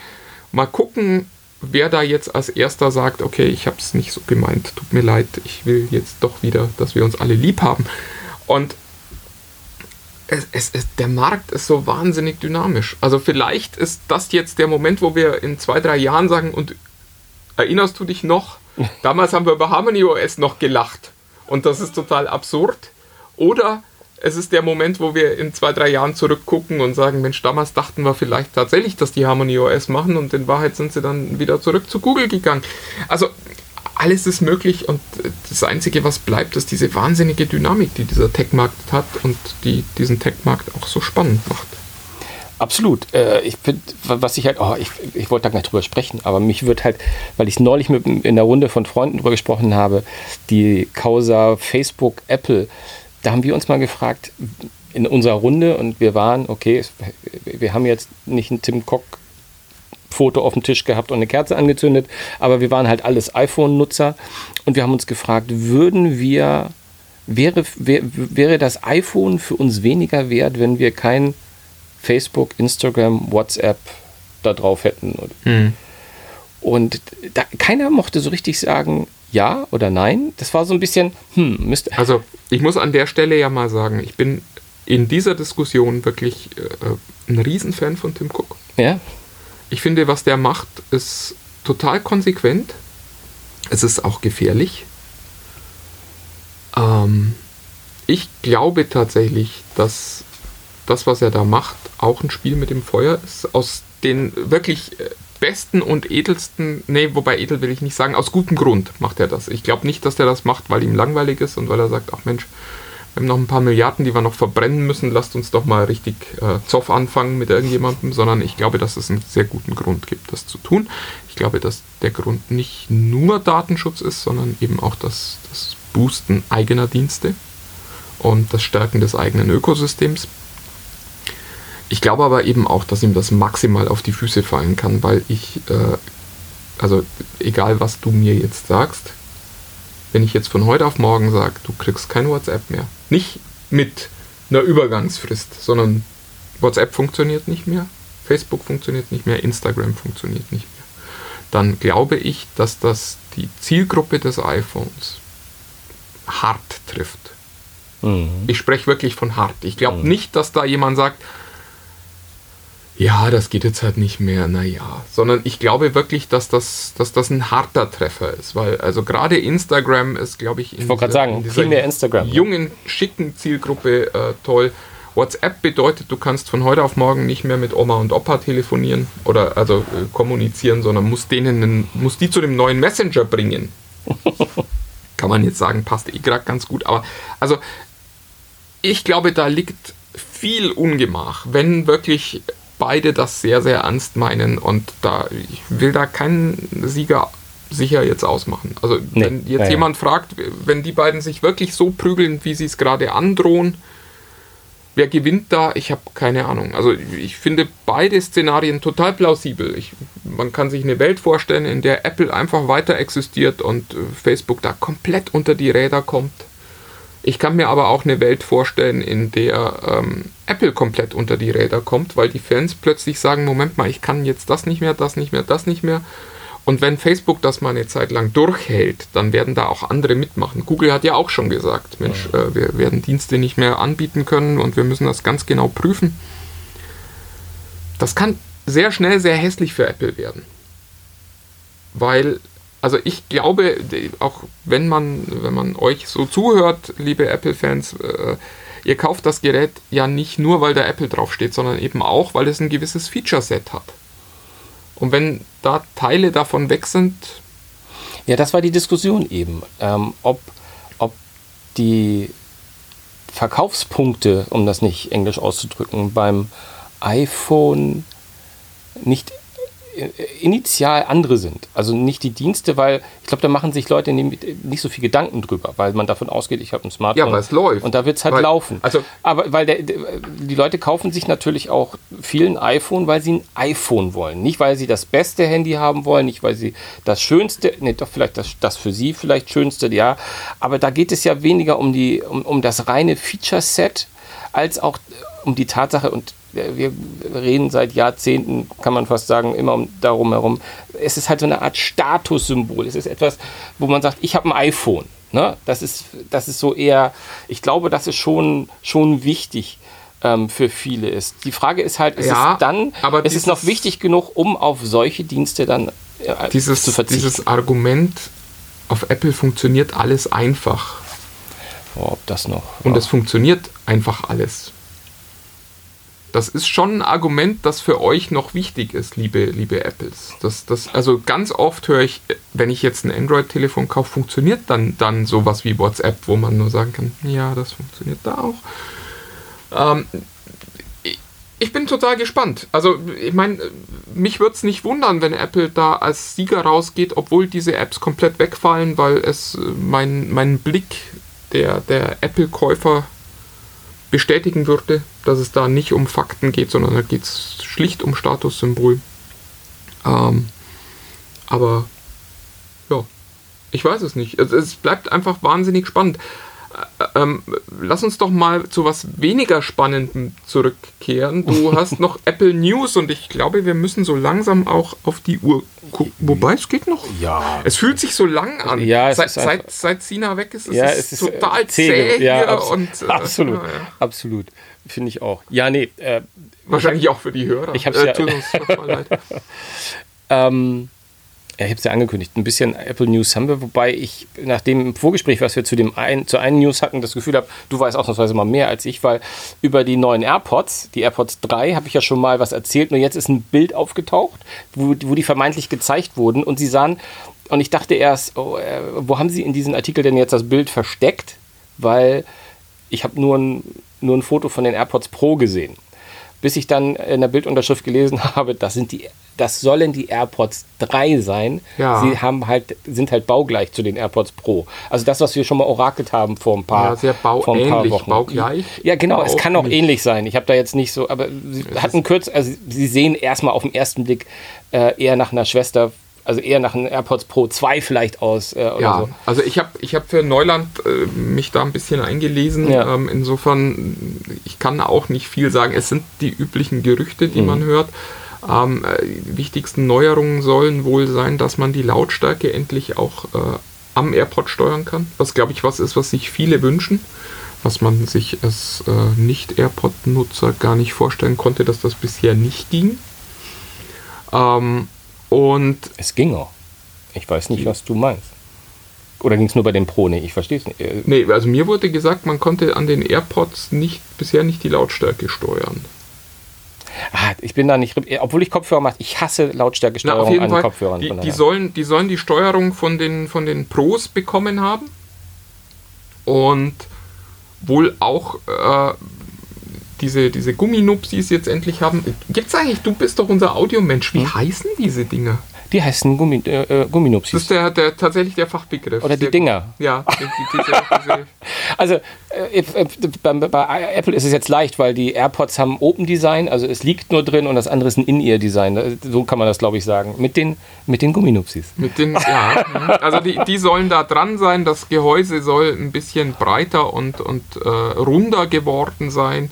mal gucken, wer da jetzt als erster sagt, okay, ich habe es nicht so gemeint, tut mir leid, ich will jetzt doch wieder, dass wir uns alle lieb haben. Und es, es, es, der Markt ist so wahnsinnig dynamisch. Also vielleicht ist das jetzt der Moment, wo wir in zwei, drei Jahren sagen, und erinnerst du dich noch? Damals haben wir über Harmony OS noch gelacht. Und das ist total absurd. Oder es ist der Moment, wo wir in zwei, drei Jahren zurückgucken und sagen, Mensch, damals dachten wir vielleicht tatsächlich, dass die Harmony OS machen und in Wahrheit sind sie dann wieder zurück zu Google gegangen. Also alles ist möglich und das Einzige, was bleibt, ist diese wahnsinnige Dynamik, die dieser Tech-Markt hat und die diesen Tech-Markt auch so spannend macht. Absolut. Äh, ich finde, was ich halt, oh, ich, ich wollte da gar nicht drüber sprechen, aber mich wird halt, weil ich neulich mit, in der Runde von Freunden drüber gesprochen habe, die Causa Facebook, Apple, da haben wir uns mal gefragt, in unserer Runde und wir waren, okay, wir haben jetzt nicht ein Tim Cook Foto auf dem Tisch gehabt und eine Kerze angezündet, aber wir waren halt alles iPhone-Nutzer und wir haben uns gefragt, würden wir, wäre, wär, wäre das iPhone für uns weniger wert, wenn wir kein Facebook, Instagram, WhatsApp da drauf hätten? Und da, keiner mochte so richtig sagen, ja oder nein. Das war so ein bisschen, hm, müsste. Also ich muss an der Stelle ja mal sagen, ich bin in dieser Diskussion wirklich äh, ein Riesenfan von Tim Cook. Ja, Ich finde, was der macht, ist total konsequent. Es ist auch gefährlich. Ähm, ich glaube tatsächlich, dass das, was er da macht, auch ein Spiel mit dem Feuer ist. Aus den wirklich äh, besten und edelsten, nee, wobei edel will ich nicht sagen, aus gutem Grund macht er das. Ich glaube nicht, dass er das macht, weil ihm langweilig ist und weil er sagt, ach Mensch, wir haben noch ein paar Milliarden, die wir noch verbrennen müssen, lasst uns doch mal richtig äh, Zoff anfangen mit irgendjemandem, sondern ich glaube, dass es einen sehr guten Grund gibt, das zu tun. Ich glaube, dass der Grund nicht nur Datenschutz ist, sondern eben auch das, das Boosten eigener Dienste und das Stärken des eigenen Ökosystems. Ich glaube aber eben auch, dass ihm das maximal auf die Füße fallen kann, weil ich, äh, also egal was du mir jetzt sagst, wenn ich jetzt von heute auf morgen sage, du kriegst kein WhatsApp mehr, nicht mit einer Übergangsfrist, sondern WhatsApp funktioniert nicht mehr, Facebook funktioniert nicht mehr, Instagram funktioniert nicht mehr, dann glaube ich, dass das die Zielgruppe des iPhones hart trifft. Ich spreche wirklich von hart. Ich glaube nicht, dass da jemand sagt, ja, das geht jetzt halt nicht mehr, naja. Sondern ich glaube wirklich, dass das, dass das ein harter Treffer ist. Weil, also gerade Instagram ist, glaube ich, in Ich wollte gerade dieser- sagen, in dieser jungen, schicken Zielgruppe äh, toll. WhatsApp bedeutet, du kannst von heute auf morgen nicht mehr mit Oma und Opa telefonieren oder also äh, kommunizieren, sondern musst denen musst die zu dem neuen Messenger bringen. Kann man jetzt sagen, passt eh gerade ganz gut. Aber also ich glaube, da liegt viel Ungemach, wenn wirklich beide das sehr, sehr ernst meinen und da, ich will da keinen Sieger sicher jetzt ausmachen. Also Nee, wenn jetzt ja, ja. jemand fragt, wenn die beiden sich wirklich so prügeln, wie sie es gerade androhen, wer gewinnt da? Ich habe keine Ahnung. Also ich finde beide Szenarien total plausibel. Ich, man kann sich eine Welt vorstellen, in der Apple einfach weiter existiert und äh, Facebook da komplett unter die Räder kommt. Ich kann mir aber auch eine Welt vorstellen, in der ähm, Apple komplett unter die Räder kommt, weil die Fans plötzlich sagen, Moment mal, ich kann jetzt das nicht mehr, das nicht mehr, das nicht mehr. Und wenn Facebook das mal eine Zeit lang durchhält, dann werden da auch andere mitmachen. Google hat ja auch schon gesagt, Mensch, äh, wir werden Dienste nicht mehr anbieten können und wir müssen das ganz genau prüfen. Das kann sehr schnell sehr hässlich für Apple werden. Weil, also ich glaube, auch wenn man, wenn man euch so zuhört, liebe Apple-Fans, äh, ihr kauft das Gerät ja nicht nur, weil da Apple draufsteht, sondern eben auch, weil es ein gewisses Feature-Set hat. Und wenn da Teile davon weg sind, Ja, das war die Diskussion eben, ähm, ob, ob die Verkaufspunkte, um das nicht englisch auszudrücken, beim iPhone nicht initial andere sind. Also nicht die Dienste, weil ich glaube, da machen sich Leute nicht so viel Gedanken drüber, weil man davon ausgeht, ich habe ein Smartphone. Ja, weil es läuft. Und da wird es halt Weil- laufen. also- Aber weil der, der, die Leute kaufen sich natürlich auch vielen iPhone, weil sie ein iPhone wollen. Nicht, weil sie das beste Handy haben wollen, nicht, weil sie das schönste, nee, doch vielleicht das, das für sie vielleicht schönste, ja. Aber da geht es ja weniger um, die, um, um das reine Feature-Set, als auch um die Tatsache, und wir reden seit Jahrzehnten, kann man fast sagen, immer um darum herum. Es ist halt so eine Art Statussymbol. Es ist etwas, wo man sagt, ich habe ein iPhone. Ne? Das, ist, das ist so eher, ich glaube, das ist schon, schon wichtig ähm, für viele ist. Die Frage ist halt, ist Ja, es dann, aber ist es noch dieses- wichtig genug, um auf solche Dienste dann äh, dieses, zu verzichten? dieses Argument, auf Apple funktioniert alles einfach. oh, ob das noch. Und es funktioniert einfach alles. Das ist schon ein Argument, das für euch noch wichtig ist, liebe, liebe Apples. Das, das, also ganz oft höre ich, wenn ich jetzt ein Android-Telefon kaufe, funktioniert dann, dann sowas wie WhatsApp, wo man nur sagen kann, ja, das funktioniert da auch. Ähm, ich- bin total gespannt. Also, ich meine, mich würde es nicht wundern, wenn Apple da als Sieger rausgeht, obwohl diese Apps komplett wegfallen, weil es äh, mein, mein Blick der, der Apple-Käufer bestätigen würde, dass es da nicht um Fakten geht, sondern da geht es schlicht um Statussymbol. Ähm, aber ja, ich weiß es nicht. Es, es bleibt einfach wahnsinnig spannend. Äh, Ähm, lass uns doch mal zu was weniger Spannendem zurückkehren. Du hast noch Apple News und ich glaube, wir müssen so langsam auch auf die Uhr gucken. Wobei, es geht noch. Ja. Es fühlt sich so lang an. Ja, es seit, ist seit, seit Sina weg ist, es ja, ist es ist total äh, zäh ja, hier abs und äh, absolut, ja, ja. absolut, finde ich auch. Ja, nee, äh, Wahrscheinlich auch für die Hörer. Ich hab's ja- total leid. Ähm, ja, ich habe es ja angekündigt. Ein bisschen Apple News haben wir, wobei ich nach dem Vorgespräch, was wir zu dem ein, zu einen News hatten, das Gefühl habe, du weißt ausnahmsweise mal mehr als ich, weil über die neuen AirPods, die AirPods 3, habe ich ja schon mal was erzählt. Nur jetzt ist ein Bild aufgetaucht, wo, wo die vermeintlich gezeigt wurden und sie sahen, und ich dachte erst, oh, äh, wo haben sie in diesem Artikel denn jetzt das Bild versteckt? Weil ich habe nur ein, nur ein Foto von den AirPods Pro gesehen bis ich dann in der Bildunterschrift gelesen habe, das sind die, das sollen die AirPods 3 sein. Ja. Sie haben halt, sind halt baugleich zu den AirPods Pro. Also das, was wir schon mal orakelt haben vor ein paar, Ja, sehr vor ein paar Wochen. baugleich, Ja, genau, aber es kann auch ähnlich sein. Ich habe da jetzt nicht so, aber sie hatten kurz, also sie sehen erstmal auf den ersten Blick äh, eher nach einer Schwester, also eher nach einem AirPods Pro 2 vielleicht aus. Äh, oder Ja, so. also ich habe ich hab für Neuland äh, mich da ein bisschen eingelesen. Ja. Ähm, insofern, ich kann auch nicht viel sagen. Es sind die üblichen Gerüchte, die Mhm. man hört. Ähm, äh, die wichtigsten Neuerungen sollen wohl sein, dass man die Lautstärke endlich auch äh, am AirPod steuern kann. Was, glaube ich, was ist, was sich viele wünschen. Was man sich als äh, Nicht-AirPod-Nutzer gar nicht vorstellen konnte, dass das bisher nicht ging. Ähm, und Es ging auch. Ich weiß nicht, was du meinst. Oder ging es nur bei dem Pro? Nee, ich verstehe es nicht. Äh, Nee, also mir wurde gesagt, man konnte an den AirPods nicht, bisher nicht die Lautstärke steuern. Ah, ich bin da nicht, obwohl ich Kopfhörer mache, ich hasse Na, Lautstärkesteuerung auf jeden an Fall, Kopfhörern. die, die, sollen, die sollen die Steuerung von den, von den Pros bekommen haben und wohl auch äh, diese, diese Gumminupsis jetzt endlich haben. Gibt es eigentlich, du bist doch unser Audiomensch, wie Hm? heißen diese Dinger? die heißen Gummi, äh, äh, Gumminupsis. Das ist der, der, tatsächlich der Fachbegriff. Oder die Sehr- Dinger. Ja, die, die, diese, diese, Also äh, äh, bei, bei Apple ist es jetzt leicht, weil die AirPods haben Open Design, also es liegt nur drin und das andere ist ein In-Ear-Design. So kann man das, glaube ich, sagen. Mit den, mit den Gumminupsis. Mit den, ja, mhm. also die, die sollen da dran sein. Das Gehäuse soll ein bisschen breiter und, und äh, runder geworden sein.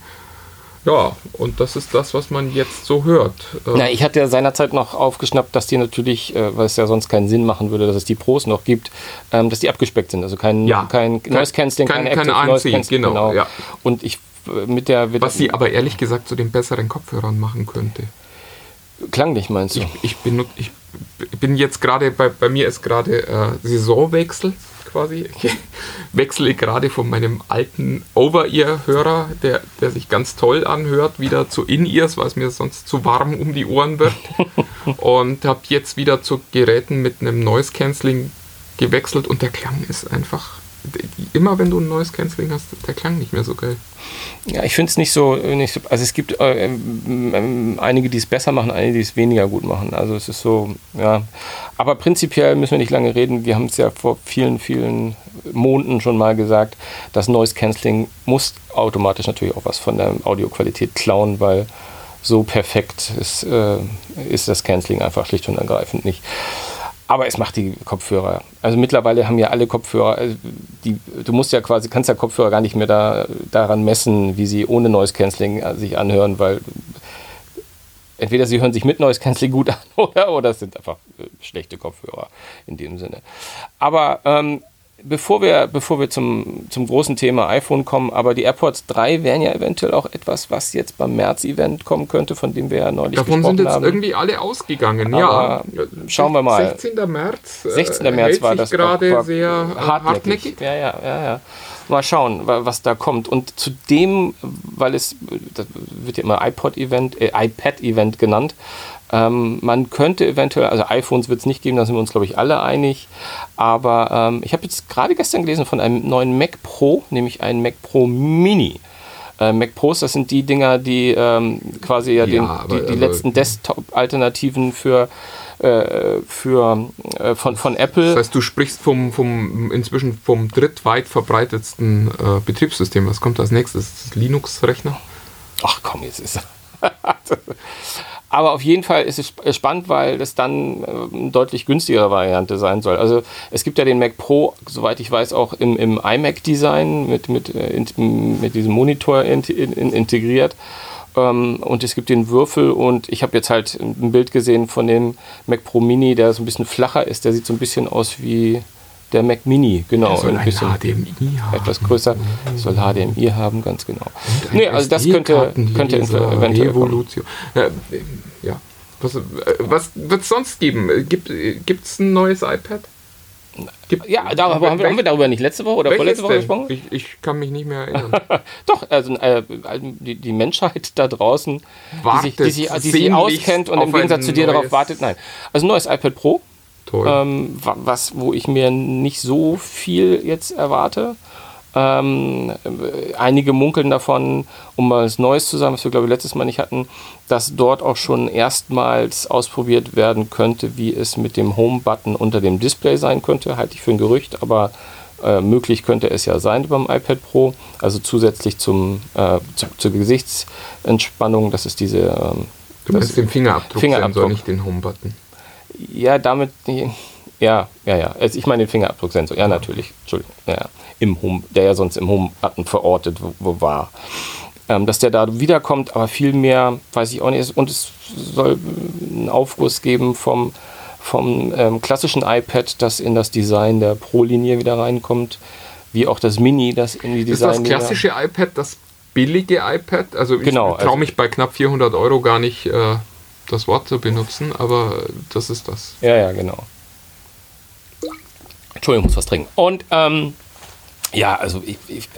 Ja, und das ist das, was man jetzt so hört. Na, ich hatte ja seinerzeit noch aufgeschnappt, dass die natürlich, äh, weil es ja sonst keinen Sinn machen würde, dass es die Pros noch gibt, ähm, dass die abgespeckt sind. Also kein, Ja. kein Kein- Noise Cancelling, kein- kein, Active Noise Cancelling. genau, ja. Und ich äh, mit der mit was sie aber ehrlich gesagt zu den besseren Kopfhörern machen könnte. klanglich meinst du? Ich, benut, ich bin jetzt gerade, bei, bei mir ist gerade äh, Saisonwechsel quasi. Ich wechsle gerade von meinem alten Over-Ear-Hörer, der, der sich ganz toll anhört, wieder zu In-Ears, weil es mir sonst zu warm um die Ohren wird. und habe jetzt wieder zu Geräten mit einem Noise-Canceling gewechselt und der Klang ist einfach. Immer wenn du ein Noise Canceling hast, der Klang nicht mehr so geil. Ja, ich finde es nicht so, nicht so. Also es gibt äh, ähm, einige, die es besser machen, einige, die es weniger gut machen. Also es ist so, ja. Aber prinzipiell müssen wir nicht lange reden. Wir haben es ja vor vielen, vielen Monaten schon mal gesagt, das Noise Canceling muss automatisch natürlich auch was von der Audioqualität klauen, weil so perfekt ist, äh, ist das Canceling einfach schlicht und ergreifend nicht. Aber es macht die Kopfhörer. Also mittlerweile haben ja alle Kopfhörer, also die, du musst ja quasi, kannst ja Kopfhörer gar nicht mehr da, daran messen, wie sie ohne Noise Cancelling äh, sich anhören, weil entweder sie hören sich mit Noise Cancelling gut an oder, oder es sind einfach äh, schlechte Kopfhörer in dem Sinne. Aber ähm, bevor wir, bevor wir zum, zum großen Thema iPhone kommen, aber die AirPods 3 wären ja eventuell auch etwas, was jetzt beim März-Event kommen könnte, von dem wir ja neulich Davon gesprochen sind jetzt haben. irgendwie alle ausgegangen, Aber ja. schauen wir mal. 16. März. äh, 16. März hält war das gerade sehr äh, hartnäckig. hartnäckig. Ja, ja, ja, ja. Mal schauen, wa- was da kommt. Und zu dem, weil es, das wird ja immer iPod-Event, äh, iPad-Event genannt, ähm, man könnte eventuell, also iPhones wird es nicht geben, da sind wir uns, glaube ich, alle einig. Aber ähm, ich habe jetzt gerade gestern gelesen von einem neuen Mac Pro, nämlich einen Mac Pro Mini. Äh, Mac Pros, das sind die Dinger, die ähm, quasi ja, Ja, den, aber- die, die aber- letzten Desktop-Alternativen für, äh, für, äh, von, von Apple. Das heißt, du sprichst vom, vom inzwischen vom drittweit verbreitetsten äh, Betriebssystem. Was kommt als nächstes? Linux-Rechner? Ach komm, jetzt ist Aber auf jeden Fall ist es sp- spannend, weil das dann äh, eine deutlich günstigere Variante sein soll. Also es gibt ja den Mac Pro, soweit ich weiß, auch im, im iMac-Design mit, mit, äh, mit diesem Monitor in, in, integriert. Ähm, und es gibt den Würfel und ich habe jetzt halt ein Bild gesehen von dem Mac Pro Mini, der so ein bisschen flacher ist. Der sieht so ein bisschen aus wie der Mac Mini, genau. soll ein bisschen HDMI haben. etwas größer. Soll HDMI haben, ganz genau. Nee, also das könnte, SD-Kartenleser, könnte eventuell. Revolution. Ja, äh, ja. Was, äh, was wird es sonst geben? Gibt es ein neues iPad? Gibt, Ja, darüber, haben, wir, haben wir darüber nicht letzte Woche oder vorletzte Woche gesprochen? Ich, ich kann mich nicht mehr erinnern. Doch, also äh, die, die Menschheit da draußen, die Wartet sich, die sich, die sich auskennt und im Gegensatz zu dir darauf wartet, nein. Also ein neues iPad Pro. Ähm, wa- was, wo ich mir nicht so viel jetzt erwarte. Ähm, äh, einige munkeln davon, um mal was Neues zu sagen, was wir glaube ich letztes Mal nicht hatten, dass dort auch schon erstmals ausprobiert werden könnte, wie es mit dem Home-Button unter dem Display sein könnte. Halte ich für ein Gerücht, aber äh, möglich könnte es ja sein beim iPad Pro. Also zusätzlich zum, äh, zu, zur Gesichtsentspannung, das ist diese ähm, du meinst den Fingerabdruck, Fingerabdruck. nicht den Home-Button. Ja, damit. Ja, ja, ja. Also ich meine den Fingerabdrucksensor. Ja, natürlich. Entschuldigung. Ja. Im Home, der ja sonst im Home-Button verortet wo, wo war. Ähm, dass der da wiederkommt, aber viel mehr weiß ich auch nicht. Und es soll einen Aufguss geben vom, vom ähm, klassischen iPad, das in das Design der Pro-Linie wieder reinkommt. Wie auch das Mini, das in die Ist das Design. klassische iPad das billige iPad? Also ich Genau, traue also- mich bei knapp 400 Euro gar nicht äh, das Wort zu benutzen, aber das ist das. Ja, ja, genau. Entschuldigung, ich muss was trinken. Und ähm, ja, also ich, ich,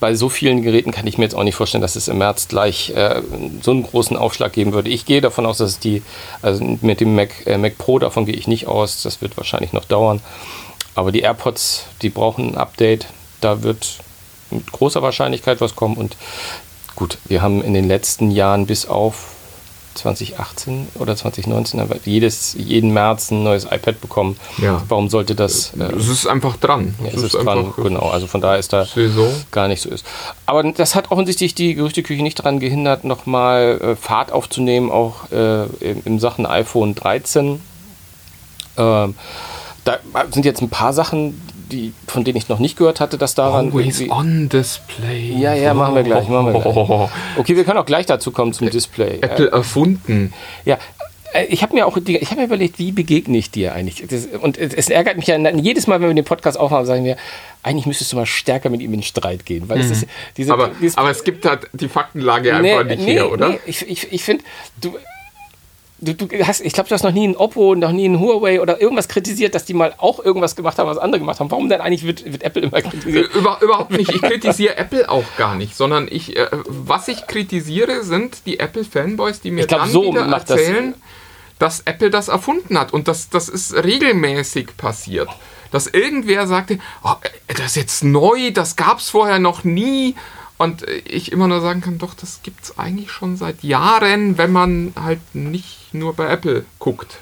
bei so vielen Geräten kann ich mir jetzt auch nicht vorstellen, dass es im März gleich äh, so einen großen Aufschlag geben würde. Ich gehe davon aus, dass die, also mit dem Mac, äh, Mac Pro, davon gehe ich nicht aus. Das wird wahrscheinlich noch dauern. Aber die AirPods, die brauchen ein Update. Da wird mit großer Wahrscheinlichkeit was kommen. Und gut, wir haben in den letzten Jahren bis auf 2018 oder 2019 haben wir jedes, jeden März ein neues iPad bekommen. Ja. Warum sollte das? Äh, Es ist einfach dran. ja, es ist dran, genau. Also von daher ist da Saison. gar nicht so ist. Aber das hat offensichtlich die Gerüchteküche nicht daran gehindert, nochmal äh, Fahrt aufzunehmen, auch äh, in, in Sachen iPhone 13. Ähm, da sind jetzt ein paar Sachen, die, von denen ich noch nicht gehört hatte, dass daran. Always on Display. Ja, ja, machen wir gleich, machen wir gleich. Okay, wir können auch gleich dazu kommen zum Display. Äh, Apple erfunden. ja, äh, ich habe mir auch ich habe mir überlegt, wie begegne ich dir eigentlich? Das, und es ärgert mich ja jedes Mal, wenn wir den Podcast aufhaben, sagen wir, eigentlich müsstest du mal stärker mit ihm in Streit gehen, weil es ist diese, Mhm. Aber, dieses- aber es gibt halt die Faktenlage einfach nicht her, oder? Nee, ich ich, ich finde, du, du, du hast, ich glaube, du hast noch nie ein Oppo, noch nie ein Huawei oder irgendwas kritisiert, dass die mal auch irgendwas gemacht haben, was andere gemacht haben. Warum denn eigentlich wird, wird Apple immer kritisiert? Über, überhaupt nicht. Ich kritisiere Apple auch gar nicht, sondern ich, äh, was ich kritisiere, sind die Apple-Fanboys, die mir Ich glaub, dann so wieder macht das- erzählen, dass Apple das erfunden hat. Und das, das ist regelmäßig passiert. Dass irgendwer sagte, oh, äh, das ist jetzt neu, das gab es vorher noch nie. Und äh, ich immer nur sagen kann, doch, das gibt es eigentlich schon seit Jahren, wenn man halt nicht nur bei Apple guckt.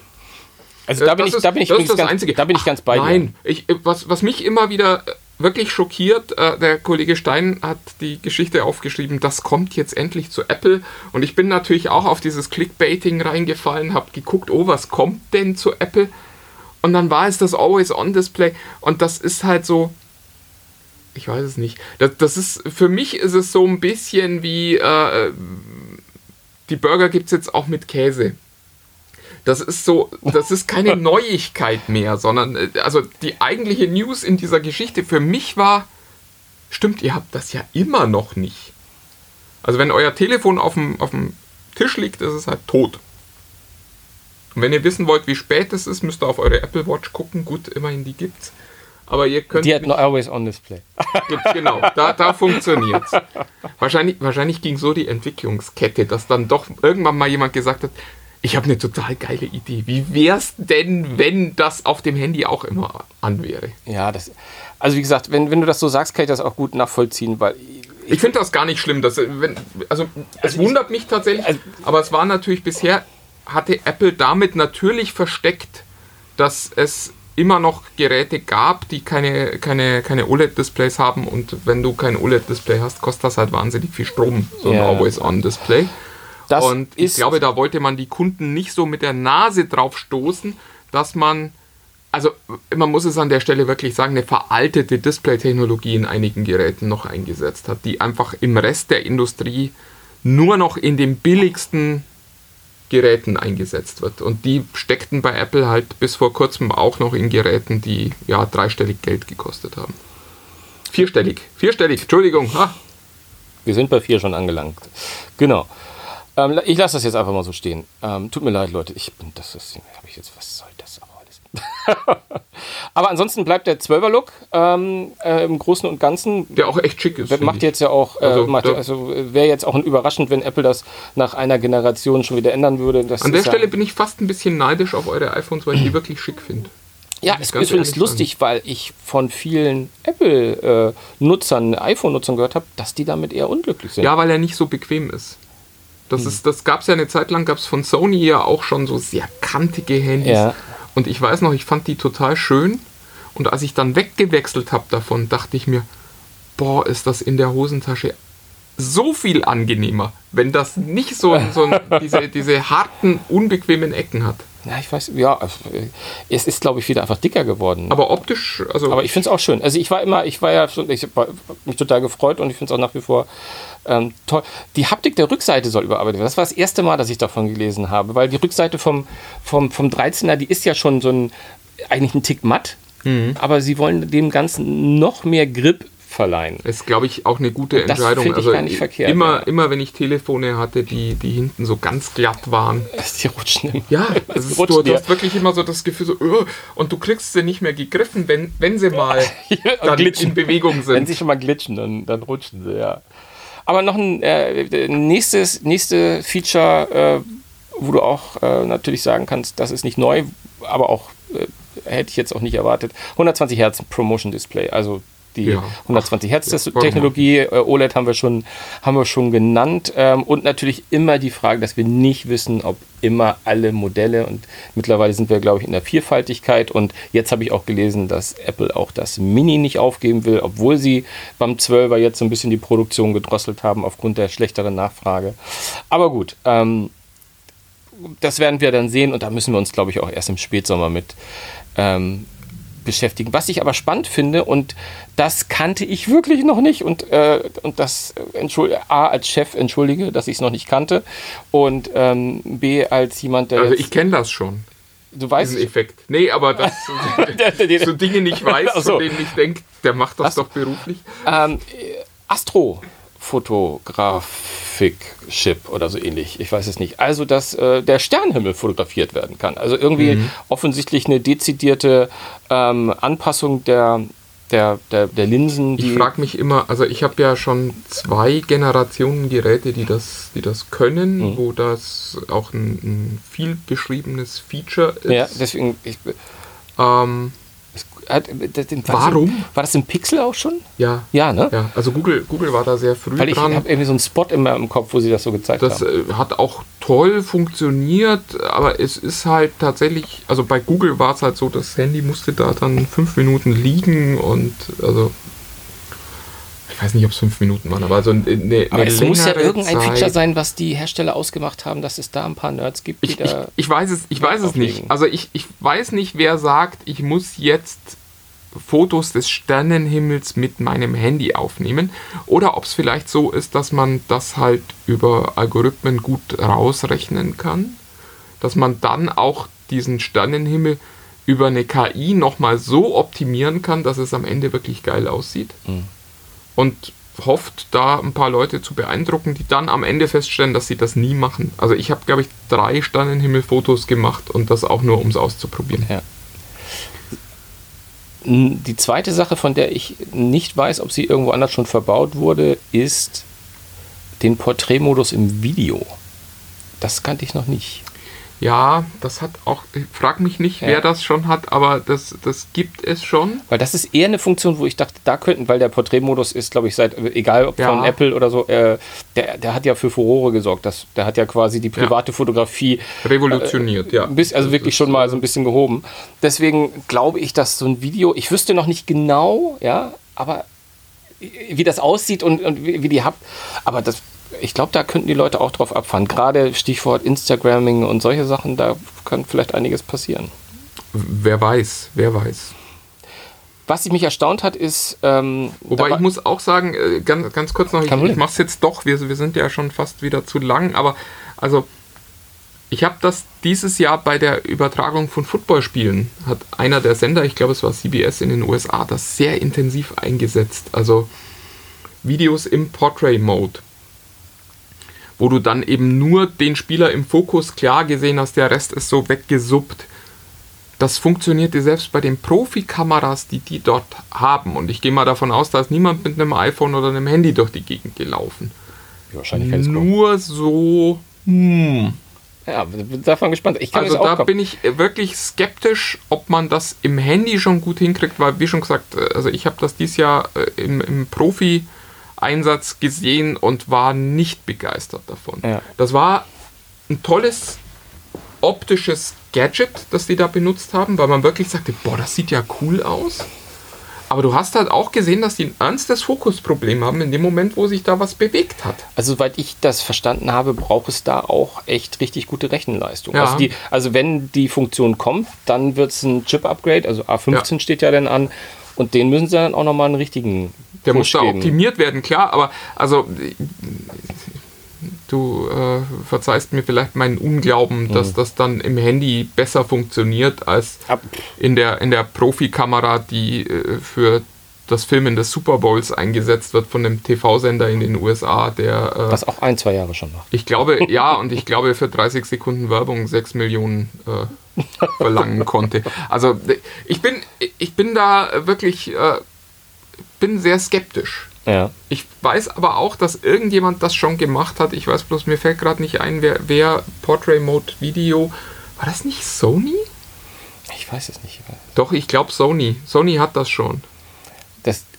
Also da bin Das ich, ist- da bin ich, das das ganz, Einzige. da bin ich ganz bei dir. Nein, ich, äh, was, was mich immer wieder äh, wirklich schockiert, äh, der Kollege Stein hat die Geschichte aufgeschrieben, das kommt jetzt endlich zu Apple. Und ich bin natürlich auch auf dieses Clickbaiting reingefallen, habe geguckt, oh, was kommt denn zu Apple? Und dann war es das Always-On-Display. Und das ist halt so, ich weiß es nicht. Das, das ist, für mich ist es so ein bisschen wie, äh, die Burger gibt es jetzt auch mit Käse. Das ist so, das ist keine Neuigkeit mehr, sondern äh, also die eigentliche News in dieser Geschichte für mich war, stimmt, ihr habt das ja immer noch nicht. Also wenn euer Telefon auf dem, auf dem Tisch liegt, ist es halt tot. Und wenn ihr wissen wollt, wie spät es ist, müsst ihr auf eure Apple Watch gucken. Gut, immerhin die gibt's. Aber ihr könnt Die hat ein Always-On-Display. Gibt's, genau, da, da funktioniert's. Wahrscheinlich, wahrscheinlich ging so die Entwicklungskette, dass dann doch irgendwann mal jemand gesagt hat, ich habe eine total geile Idee. Wie wär's denn, wenn das auf dem Handy auch immer an wäre? Ja, das. Also wie gesagt, wenn, wenn du das so sagst, kann ich das auch gut nachvollziehen, weil Ich finde das gar nicht schlimm. Dass, wenn, also es wundert mich tatsächlich, also- aber es war natürlich bisher, hatte Apple damit natürlich versteckt, dass es immer noch Geräte gab, die keine, keine, keine OLED-Displays haben und wenn du kein OLED-Display hast, kostet das halt wahnsinnig viel Strom, so ein Ja. Always-On-Display. Und ich glaube, da wollte man die Kunden nicht so mit der Nase drauf stoßen, dass man, also man muss es an der Stelle wirklich sagen, eine veraltete Display-Technologie in einigen Geräten noch eingesetzt hat, die einfach im Rest der Industrie nur noch in den billigsten Geräten eingesetzt wird. Und die steckten bei Apple halt bis vor kurzem auch noch in Geräten, die ja dreistellig Geld gekostet haben. Vierstellig, vierstellig, Entschuldigung. Ah, Wir sind bei vier schon angelangt. Genau. Ähm, ich lasse das jetzt einfach mal so stehen. Ähm, tut mir leid, Leute. Ich bin das. das habe ich jetzt. Was soll das aber ansonsten bleibt der 12er-Look ähm, äh, im Großen und Ganzen. der auch echt schick ist. Macht jetzt ja auch, äh, Also, macht, also äh, wäre jetzt auch überraschend, wenn Apple das nach einer Generation schon wieder ändern würde. Das An der ist ja- Stelle bin ich fast ein bisschen neidisch auf eure iPhones, weil ich die wirklich schick finde. Ja, es ist übrigens lustig, weil ich von vielen Apple-Nutzern, iPhone-Nutzern gehört habe, dass die damit eher unglücklich sind. Ja, weil er nicht so bequem ist. Hm. Das, ist, das gab es ja eine Zeit lang, gab es von Sony ja auch schon so sehr kantige Handys. Ja. Und ich weiß noch, ich fand die total schön. Und als ich dann weggewechselt habe davon, dachte ich mir, boah, ist das in der Hosentasche so viel angenehmer, wenn das nicht so, so diese, diese harten, unbequemen Ecken hat. Ja, ich weiß, ja, es ist, glaube ich, wieder einfach dicker geworden. Aber optisch, also Aber ich finde es auch schön. Also ich war immer, ich war ja schon, ich habe mich total gefreut und ich finde es auch nach wie vor ähm, toll. Die Haptik der Rückseite soll überarbeitet werden. Das war das erste Mal, dass ich davon gelesen habe, weil die Rückseite vom, vom, vom 13er, die ist ja schon so ein, eigentlich ein Tick matt, Mhm. aber sie wollen dem Ganzen noch mehr Grip verleihen. ist, glaube ich, auch eine gute das Entscheidung. finde ich also gar nicht verkehrt, Immer, ja. immer wenn ich Telefone hatte, die, die hinten so ganz glatt waren, Die rutschen immer. Ja, das ist, du, du hast wirklich immer so das Gefühl, so, "Ugh", und du kriegst sie nicht mehr gegriffen, wenn, wenn sie mal dann glitschen. in Bewegung Wenn sind. sie schon mal glitschen, dann, dann rutschen sie, ja. Aber noch ein äh, nächstes nächste Feature, äh, wo du auch äh, natürlich sagen kannst, das ist nicht neu, aber auch äh, hätte ich jetzt auch nicht erwartet. 120 Hertz Promotion Display, also die Ja. 120 Hertz ja, Technologie, äh, OLED haben wir schon, haben wir schon genannt. Ähm, und natürlich immer die Frage, dass wir nicht wissen, ob immer alle Modelle und mittlerweile sind wir, glaube ich, in der Vierfaltigkeit. Und jetzt habe ich auch gelesen, dass Apple auch das Mini nicht aufgeben will, obwohl sie beim 12er jetzt so ein bisschen die Produktion gedrosselt haben aufgrund der schlechteren Nachfrage. Aber gut, ähm, das werden wir dann sehen und da müssen wir uns, glaube ich, auch erst im Spätsommer mit ähm, beschäftigen. Was ich aber spannend finde und das kannte ich wirklich noch nicht und, äh, und das äh, entschuld- A als Chef entschuldige, dass ich es noch nicht kannte und ähm, B als jemand, der Also ich kenne das schon, du weißt, diesen Effekt. Nee, aber der- so Dinge nicht weiß, so. von denen ich denke, der macht das Was? doch beruflich. ähm, äh, Astro Fotografik-Chip oder so ähnlich. Ich weiß es nicht. Also, dass äh, der Sternenhimmel fotografiert werden kann. Also irgendwie Mhm. offensichtlich eine dezidierte ähm, Anpassung der, der, der, der Linsen. Ich frage mich immer, also ich habe ja schon zwei Generationen Geräte, die das, die das können, Mhm. wo das auch ein, ein viel beschriebenes Feature ist. Ja, deswegen. Ich, ähm, hat, das, war Warum? Das, war das im Pixel auch schon? ja, Ja, ne? ja, also Google, Google war da sehr früh Weil ich habe irgendwie so einen Spot immer im Kopf, wo sie das so gezeigt Das haben. äh, hat auch toll funktioniert, aber es ist halt tatsächlich, also bei Google war es halt so, das Handy musste da dann fünf Minuten liegen und also ich weiß nicht, ob es fünf Minuten waren, aber also eine, eine Aber es muss ja irgendein Zeit. Feature sein, was die Hersteller ausgemacht haben, dass es da ein paar Nerds gibt, die Ich, ich, da. ich weiß es, ich weiß es nicht. Also ich, ich weiß nicht, wer sagt, ich muss jetzt Fotos des Sternenhimmels mit meinem Handy aufnehmen. Oder ob es vielleicht so ist, dass man das halt über Algorithmen gut rausrechnen kann. Dass man dann auch diesen Sternenhimmel über eine KI nochmal so optimieren kann, dass es am Ende wirklich geil aussieht. Und hofft, da ein paar Leute zu beeindrucken, die dann am Ende feststellen, dass sie das nie machen. Also ich habe, glaube ich, drei Sternenhimmelfotos gemacht und das auch nur, um es auszuprobieren. Ja. Die zweite Sache, von der ich nicht weiß, ob sie irgendwo anders schon verbaut wurde, ist den Porträtmodus im Video. Das kannte ich noch nicht. Ja, das hat auch, ich frag mich nicht, Ja. wer das schon hat, aber das, das gibt es schon. Weil das ist eher eine Funktion, wo ich dachte, da könnten, weil der Porträtmodus ist, glaube ich, seit, egal ob Ja. von Apple oder so, äh, der, der hat ja für Furore gesorgt. Das, der hat ja quasi die private Fotografie Revolutioniert, ja. ein bisschen, also wirklich schon mal so ein bisschen gehoben. Deswegen glaube ich, dass so ein Video, ich wüsste noch nicht genau, ja, aber wie das aussieht und, und wie, wie die habt, aber das, ich glaube, da könnten die Leute auch drauf abfahren. Gerade Stichwort Instagramming und solche Sachen, da kann vielleicht einiges passieren. Wer weiß, wer weiß. Was mich erstaunt hat, ist, ähm, Wobei ich muss auch sagen, äh, ganz, ganz kurz noch, ich, ich mache es jetzt doch, wir, wir sind ja schon fast wieder zu lang, aber also ich habe das dieses Jahr bei der Übertragung von Footballspielen, hat einer der Sender, ich glaube es war CBS in den USA, das sehr intensiv eingesetzt. Also Videos im Portrait-Mode, wo du dann eben nur den Spieler im Fokus klar gesehen hast, der Rest ist so weggesuppt. Das funktionierte selbst bei den Profikameras, die die dort haben. Und ich gehe mal davon aus, da ist niemand mit einem iPhone oder einem Handy durch die Gegend gelaufen. ist groß. Nur so. Hm. Ja, bin davon gespannt. Also da kaum- bin ich wirklich skeptisch, ob man das im Handy schon gut hinkriegt, weil wie schon gesagt, äh, also ich habe das dieses Jahr äh, im, im Profi-Einsatz gesehen und war nicht begeistert davon. Ja. Das war ein tolles optisches Gadget, das die da benutzt haben, weil man wirklich sagte, boah, das sieht ja cool aus. Aber du hast halt auch gesehen, dass die ein ernstes Fokusproblem haben in dem Moment, wo sich da was bewegt hat. Also, soweit ich das verstanden habe, braucht es da auch echt richtig gute Rechenleistung. Ja. Also, die, also, wenn die Funktion kommt, dann wird es ein Chip-Upgrade, also A15 Ja. steht ja dann an, und den müssen sie dann auch nochmal einen richtigen. Der Push muss da geben. optimiert werden, klar, aber also du äh, verzeihst mir vielleicht meinen Unglauben, Mhm. dass das dann im Handy besser funktioniert als Ab- in der, in der Profikamera, die äh, für das Filmen des Super Bowls eingesetzt wird von einem TV-Sender in den USA, der äh, Was auch ein, zwei Jahre schon macht. ich glaube, ja, und ich glaube für 30 Sekunden Werbung 6 Millionen äh, verlangen konnte. Also ich bin, ich bin da wirklich, äh, bin sehr skeptisch. Ja. Ich weiß aber auch, dass irgendjemand das schon gemacht hat. Ich weiß bloß, mir fällt gerade nicht ein, wer, wer Portrait Mode Video. War das nicht Sony? Ich weiß es nicht. Doch, ich glaube Sony. Sony hat das schon.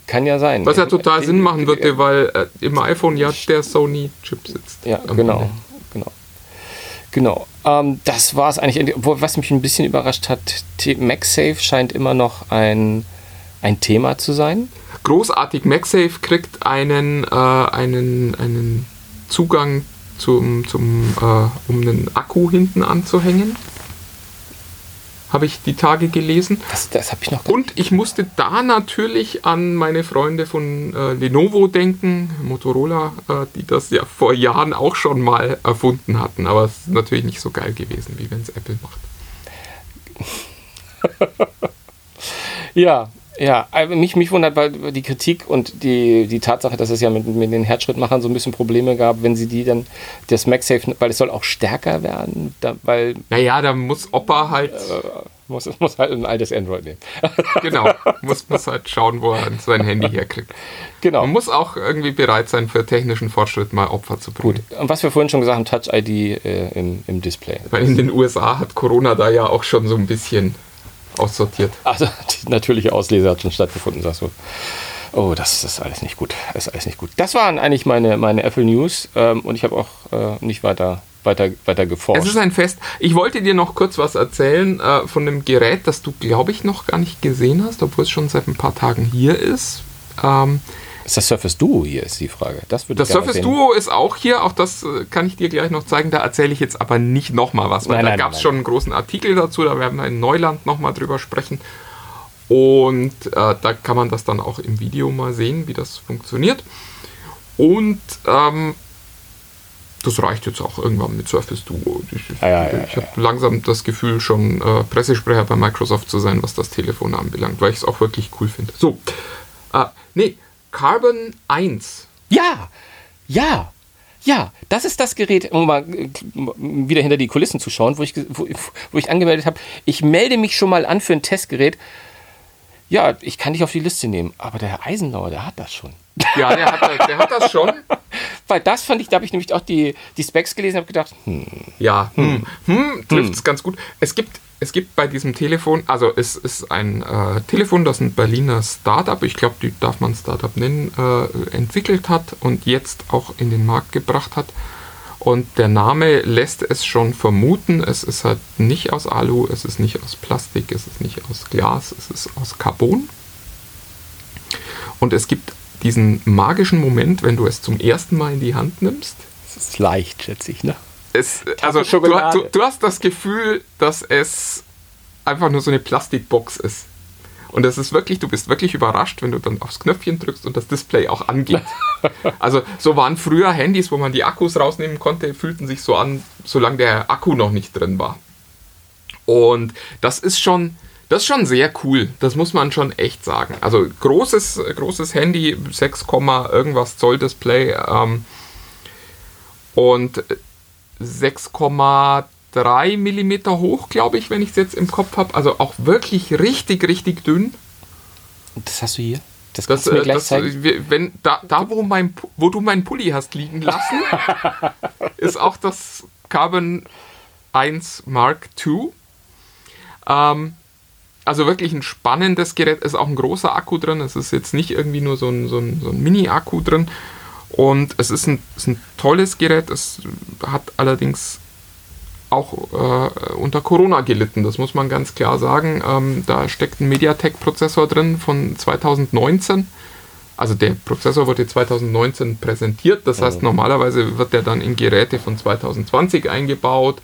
Kann ja sein. Was ja total Sinn machen würde, weil äh, im iPhone ja der Sony-Chip sitzt. Ja, genau. Genau. Genau. Ähm, das war es eigentlich. Was mich ein bisschen überrascht hat, MagSafe scheint immer noch ein, ein Thema zu sein. Großartig, MagSafe kriegt einen, äh, einen, einen Zugang zum, zum äh, um einen Akku hinten anzuhängen. Habe ich die Tage gelesen. Das, das habe ich noch Und ich musste da natürlich an meine Freunde von äh, Lenovo denken, Motorola, äh, die das ja vor Jahren auch schon mal erfunden hatten. Aber es ist natürlich nicht so geil gewesen, wie wenn es Apple macht. Ja, Ja, also mich, mich wundert weil die Kritik und die, die Tatsache, dass es ja mit, mit den Herzschrittmachern so ein bisschen Probleme gab, wenn sie die dann, das MagSafe, weil es soll auch stärker werden, da, weil Naja, da muss Opa halt, muss, es muss halt ein altes Android nehmen. genau, muss, muss halt schauen, wo er sein Handy herkriegt. genau. Man muss auch irgendwie bereit sein, für technischen Fortschritt mal Opfer zu bringen. Gut. Und was wir vorhin schon gesagt haben, Touch-ID äh, im, im Display. Weil in den USA hat Corona da ja auch schon so ein bisschen aussortiert. Also die natürliche Auslese hat schon stattgefunden, sagst du. Oh, das ist alles nicht gut. Das ist alles nicht gut. Das waren eigentlich meine, meine Apple News ähm, und ich habe auch äh, nicht weiter, weiter, weiter geforscht. Es ist ein Fest. Ich wollte dir noch kurz was erzählen äh, von einem Gerät, das du, glaube ich, noch gar nicht gesehen hast, obwohl es schon seit ein paar Tagen hier ist. Ähm, Ist das Surface Duo hier, ist die Frage. Das, würde das Surface sehen. Duo ist auch hier, auch das äh, kann ich dir gleich noch zeigen. Da erzähle ich jetzt aber nicht nochmal was, weil Nein, da nein, gab es schon einen großen Artikel dazu, da werden wir in Neuland nochmal drüber sprechen. Und äh, da kann man das dann auch im Video mal sehen, wie das funktioniert. Und ähm, das reicht jetzt auch irgendwann mit Surface Duo. Ich, ich, Ja, ja, ja, ich habe langsam das Gefühl, schon äh, Pressesprecher bei Microsoft zu sein, was das Telefon anbelangt, weil ich es auch wirklich cool finde. So, äh, nee, Carbon 1. Ja, ja, ja, das ist das Gerät, um mal äh, wieder hinter die Kulissen zu schauen, wo ich, wo, wo ich angemeldet habe. Ich melde mich schon mal an für ein Testgerät. Ja, ich kann dich auf die Liste nehmen, aber der Herr Eisenauer, der hat das schon. Ja, der hat, der hat das schon. Weil das fand ich, da habe ich nämlich auch die, die Specs gelesen und habe gedacht, hm, Ja, hm, hm, trifft es ganz gut. Es gibt, es gibt bei diesem Telefon, also es ist ein äh, Telefon, das ein Berliner Startup, ich glaube, die darf man Startup nennen, äh, entwickelt hat und jetzt auch in den Markt gebracht hat. Und der Name lässt es schon vermuten, es ist halt nicht aus Alu, es ist nicht aus Plastik, es ist nicht aus Glas, es ist aus Carbon. Und es gibt diesen magischen Moment, wenn du es zum ersten Mal in die Hand nimmst, das ist leicht, schätze ich, ne? Es, also du, du, du hast das Gefühl, dass es einfach nur so eine Plastikbox ist. Und es ist wirklich, du bist wirklich überrascht, wenn du dann aufs Knöpfchen drückst und das Display auch angeht. also so waren früher Handys, wo man die Akkus rausnehmen konnte, fühlten sich so an, solange der Akku noch nicht drin war. Und das ist schon, das ist schon sehr cool. Das muss man schon echt sagen. Also großes, großes Handy, 6, irgendwas Zoll Display ähm, und 6,3 Millimeter hoch, glaube ich, wenn ich es jetzt im Kopf habe. Also auch wirklich richtig, richtig dünn. Das hast du hier? Das Das, kannst du mir äh, gleich das, zeigen? äh, wenn, da, da wo, mein, wo du meinen Pulli hast liegen lassen, ist auch das Carbon 1 Mark II. Ähm, also wirklich ein spannendes Gerät. Ist auch ein großer Akku drin. Es ist jetzt nicht irgendwie nur so ein, so ein, so ein Mini-Akku drin. Und es ist ein, ist ein tolles Gerät. Es hat allerdings auch äh, unter Corona gelitten, das muss man ganz klar sagen. Ähm, da steckt ein MediaTek-Prozessor drin von 2019. Also der Prozessor wurde 2019 präsentiert, das heißt normalerweise wird der dann in Geräte von 2020 eingebaut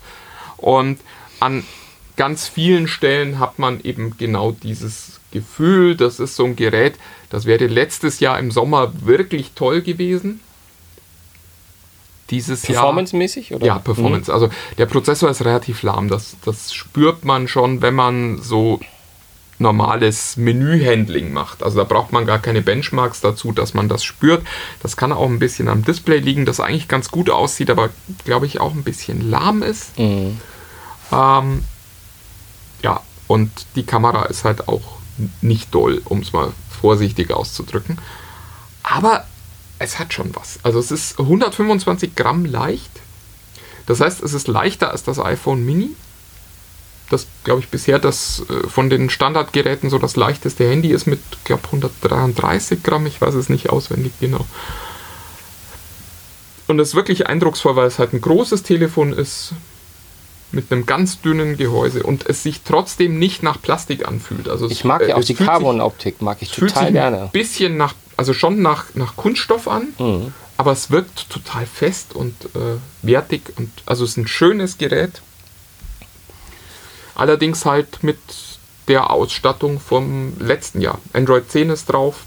und an ganz vielen Stellen hat man eben genau dieses Gefühl, das ist so ein Gerät, das wäre letztes Jahr im Sommer wirklich toll gewesen. Dieses Jahr Performance-mäßig? oder? ja, Performance. Also der Prozessor ist relativ lahm. Das, das spürt man schon, wenn man so normales Menü-Handling macht. Also da braucht man gar keine Benchmarks dazu, dass man das spürt. Das kann auch ein bisschen am Display liegen, das eigentlich ganz gut aussieht, aber glaube ich auch ein bisschen lahm ist. Mhm. Ähm, ja, und die Kamera ist halt auch nicht doll, um es mal vorsichtig auszudrücken. Aber es hat schon was. Also es ist 125 Gramm leicht. Das heißt, es ist leichter als das iPhone Mini. Das, glaube ich, bisher das äh, von den Standardgeräten so das leichteste Handy ist mit, glaube 133 Gramm. Ich weiß es nicht auswendig genau. Und es ist wirklich eindrucksvoll, weil es halt ein großes Telefon ist mit einem ganz dünnen Gehäuse und es sich trotzdem nicht nach Plastik anfühlt. Also Ich mag äh, ja auch es die fühlt Carbon-Optik, mag ich fühlt total sich gerne. ein bisschen nach, also schon nach, nach Kunststoff an, Mhm. aber es wirkt total fest und äh, wertig und also es ist ein schönes Gerät. Allerdings halt mit der Ausstattung vom letzten Jahr. Android 10 ist drauf.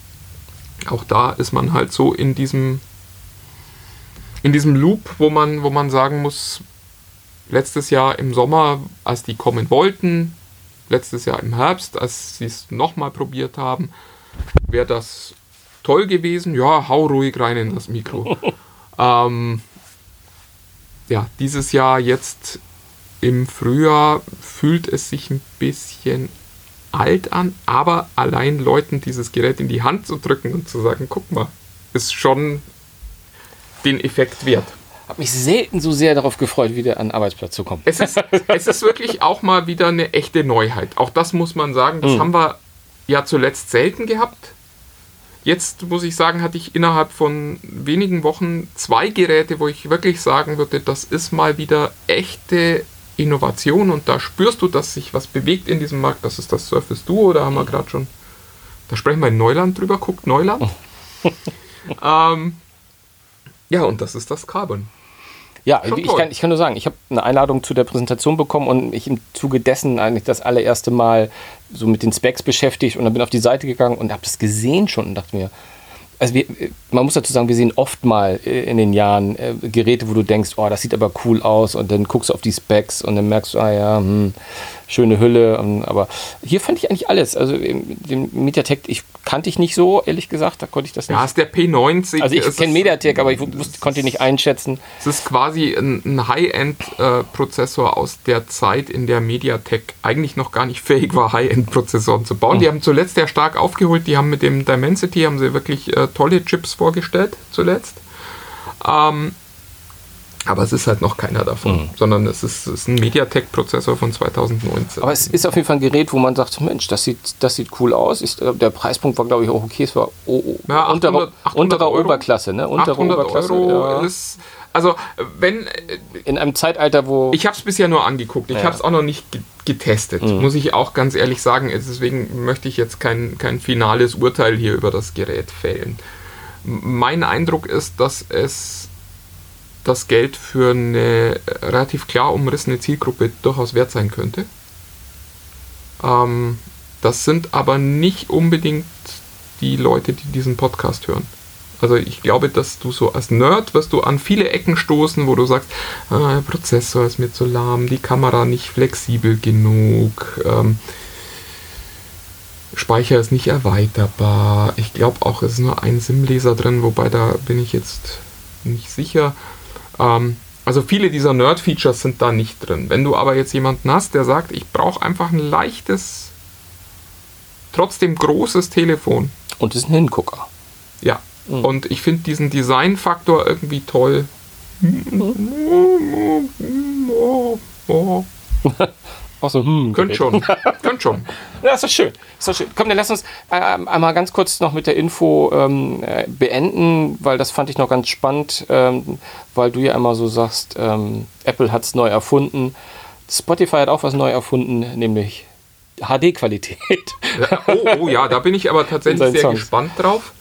Auch da ist man halt so in diesem in diesem Loop, wo man, wo man sagen muss, letztes Jahr im Sommer, als die kommen wollten, letztes Jahr im Herbst, als sie es nochmal probiert haben, wäre das toll gewesen. Ja, hau ruhig rein in das Mikro. ähm, ja, dieses Jahr jetzt im Frühjahr fühlt es sich ein bisschen alt an, aber allein Leuten dieses Gerät in die Hand zu drücken und zu sagen, guck mal, ist schon den Effekt wert. Habe mich selten so sehr darauf gefreut, wieder an den Arbeitsplatz zu kommen. Es ist, es ist wirklich auch mal wieder eine echte Neuheit. Auch das muss man sagen, das haben wir ja zuletzt selten gehabt. Jetzt muss ich sagen, hatte ich innerhalb von wenigen Wochen zwei Geräte, wo ich wirklich sagen würde, das ist mal wieder echte Innovation und da spürst du, dass sich was bewegt in diesem Markt. Das ist das Surface Duo, da haben wir gerade schon, da sprechen wir in Neuland drüber, guckt Neuland. ähm, ja, und das ist das Carbon. Ja, Schon ich toll. kann, ich kann nur sagen, ich habe eine Einladung zu der Präsentation bekommen und mich im Zuge dessen eigentlich das allererste Mal so mit den Specs beschäftigt und dann bin auf die Seite gegangen und habe das gesehen schon und dachte mir, also wir, man muss dazu sagen, wir sehen oft mal äh, in den Jahren äh, Geräte, wo du denkst, oh, das sieht aber cool aus und dann guckst du auf die Specs und dann merkst du, ah ja, hm, schöne Hülle, und, aber hier fand ich eigentlich alles. Also ähm, den Mediatek, ich kannte ich nicht so, ehrlich gesagt, da konnte ich das nicht. Ja, ist der P90. also ich kenne Mediatek, aber ich wusste, konnte ihn nicht einschätzen. Es ist quasi ein, ein High-End-Prozessor aus der Zeit, in der MediaTek eigentlich noch gar nicht fähig war, High-End-Prozessoren zu bauen. Die haben zuletzt ja stark aufgeholt. Die haben mit dem Dimensity haben sie wirklich äh, tolle Chips vorgestellt zuletzt. Ähm, aber es ist halt noch keiner davon, sondern es ist, es ist ein MediaTek-Prozessor von 2019. Aber es ist auf jeden Fall ein Gerät, wo man sagt, Mensch, das sieht, das sieht cool aus. Ich, äh, der Preispunkt war, glaube ich, auch okay. Es war oh, oh, Ja, 800 untere, 800 untere Euro. Oberklasse, ne? Untere 800 Oberklasse. Euro ja. ist. Also, wenn. In einem Zeitalter, wo. Ich habe es bisher nur angeguckt. Ich Ja. habe es auch noch nicht ge- getestet, muss ich auch ganz ehrlich sagen. Deswegen möchte ich jetzt kein, kein finales Urteil hier über das Gerät fällen. Mein Eindruck ist, dass es das Geld für eine relativ klar umrissene Zielgruppe durchaus wert sein könnte. Ähm, das sind aber nicht unbedingt die Leute, die diesen Podcast hören. Also ich glaube, dass du so als Nerd wirst du an viele Ecken stoßen, wo du sagst, ah, der Prozessor ist mir zu lahm, die Kamera nicht flexibel genug, ähm, Speicher ist nicht erweiterbar. Ich glaube auch, es ist nur ein SIM-Leser drin, wobei da bin ich jetzt nicht sicher. Ähm, also viele dieser Nerd-Features sind da nicht drin. Wenn du aber jetzt jemanden hast, der sagt, ich brauche einfach ein leichtes, trotzdem großes Telefon, und ist ein Hingucker. ja. Und ich finde diesen Designfaktor irgendwie toll. Auch so, hm, Könnt schon. Könnt schon. Ja, ist doch schön. Ist doch schön. Komm, dann lass uns äh, einmal ganz kurz noch mit der Info ähm, äh, beenden, weil das fand ich noch ganz spannend, ähm, weil du ja immer so sagst, ähm, Apple hat es neu erfunden. Spotify hat auch was neu erfunden, nämlich HD-Qualität. Oh, oh ja, da bin ich aber tatsächlich sehr Songs. gespannt drauf.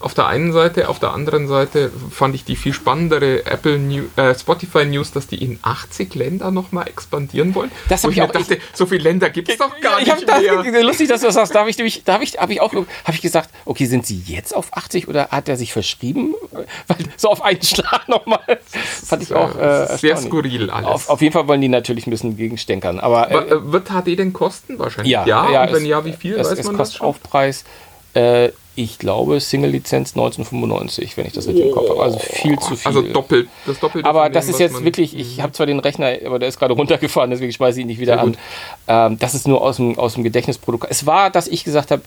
Auf der einen Seite, auf der anderen Seite fand ich die viel spannendere Apple New, äh, Spotify News, dass die in 80 Länder nochmal expandieren wollen. Das Wo hab ich ich mir auch- dachte, so viele Länder gibt es doch gar ich hab nicht das, mehr. lustig, dass du das sagst. Da habe ich, nämlich- da hab ich, hab ich auch hab ich gesagt, okay, sind sie jetzt auf 80 oder hat er sich verschrieben? Weil so auf einen Schlag nochmal. Fand ich auch. Äh, Das ist sehr skurril alles. Auf, auf jeden Fall wollen die natürlich ein bisschen gegenstänkern. Aber äh, äh, wird HD denn kosten? Wahrscheinlich ja, ja. und wenn es- ja, wie viel? Es, weiß es man das kostet schon? Aufpreis. Äh, ich glaube, Single-Lizenz 1995, wenn ich das richtig im Kopf habe. Also viel zu viel. Also doppelt, das Doppelte Aber das dem, ist jetzt wirklich, ich habe zwar den Rechner, aber der ist gerade runtergefahren, deswegen schmeiße ich ihn nicht wieder an. Ähm, das ist nur aus dem, aus dem Gedächtnisprotokoll. Es war, dass ich gesagt habe,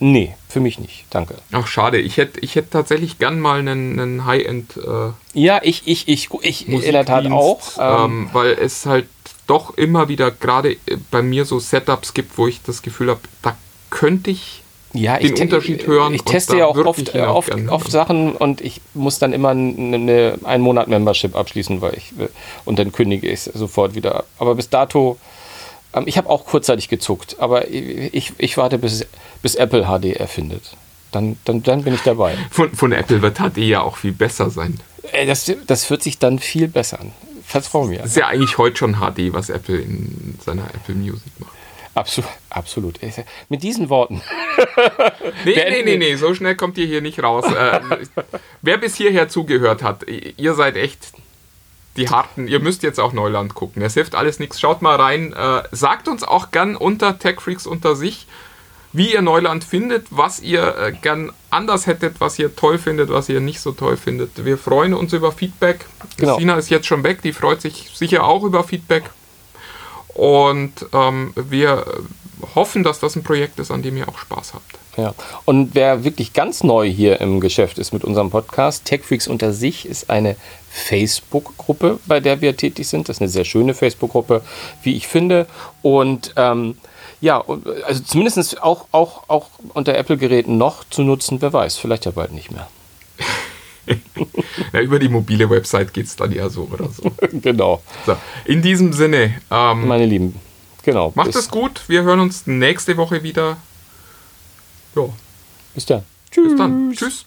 nee, für mich nicht, danke. Ach, schade. Ich hätte ich hätt tatsächlich gern mal einen, einen High-End äh, Ja, ich, ich, ich, ich in der Tat auch. Ähm, ähm, weil es halt doch immer wieder gerade äh, bei mir so Setups gibt, wo ich das Gefühl habe, da könnte ich ja, den te- Unterschied hören Ich teste ja auch oft, äh, oft, oft. Sachen und ich muss dann immer eine, eine, einen Monat Membership abschließen, weil ich äh, und dann kündige ich es sofort wieder. ab. Aber bis dato, ähm, ich habe auch kurzzeitig gezuckt, aber ich, ich warte, bis, bis Apple HD erfindet. Dann, dann, dann bin ich dabei. Von, von Apple wird HD ja auch viel besser sein. Äh, Das, das wird sich dann viel bessern. Vertrau mir. Das ist ja eigentlich heute schon HD, was Apple in seiner Apple Music macht. Absolut. absolut. Mit diesen Worten. Nee, nee, nee, nee, so schnell kommt ihr hier nicht raus. äh, wer bis hierher zugehört hat, ihr seid echt die harten. Ihr müsst jetzt auch Neuland gucken. Es hilft alles nichts. Schaut mal rein. Äh, sagt uns auch gern unter TechFreaks unter sich, wie ihr Neuland findet, was ihr äh, gern anders hättet, was ihr toll findet, was ihr nicht so toll findet. Wir freuen uns über Feedback. Genau. Sina ist jetzt schon weg, die freut sich sicher auch über Feedback. Und ähm, wir hoffen, dass das ein Projekt ist, an dem ihr auch Spaß habt. Ja. Und wer wirklich ganz neu hier im Geschäft ist mit unserem Podcast, TechFreaks unter sich ist eine Facebook-Gruppe, bei der wir tätig sind. Das ist eine sehr schöne Facebook-Gruppe, wie ich finde. Und ähm, ja, also zumindest auch, auch, auch unter Apple-Geräten noch zu nutzen, wer weiß, vielleicht ja bald nicht mehr. Ja, über die mobile Website geht es dann ja so oder so. genau, so in diesem Sinne, ähm, meine Lieben. Genau. macht es gut. Wir hören uns nächste Woche wieder. Ja, Bis dann. bis dann. Tschüss.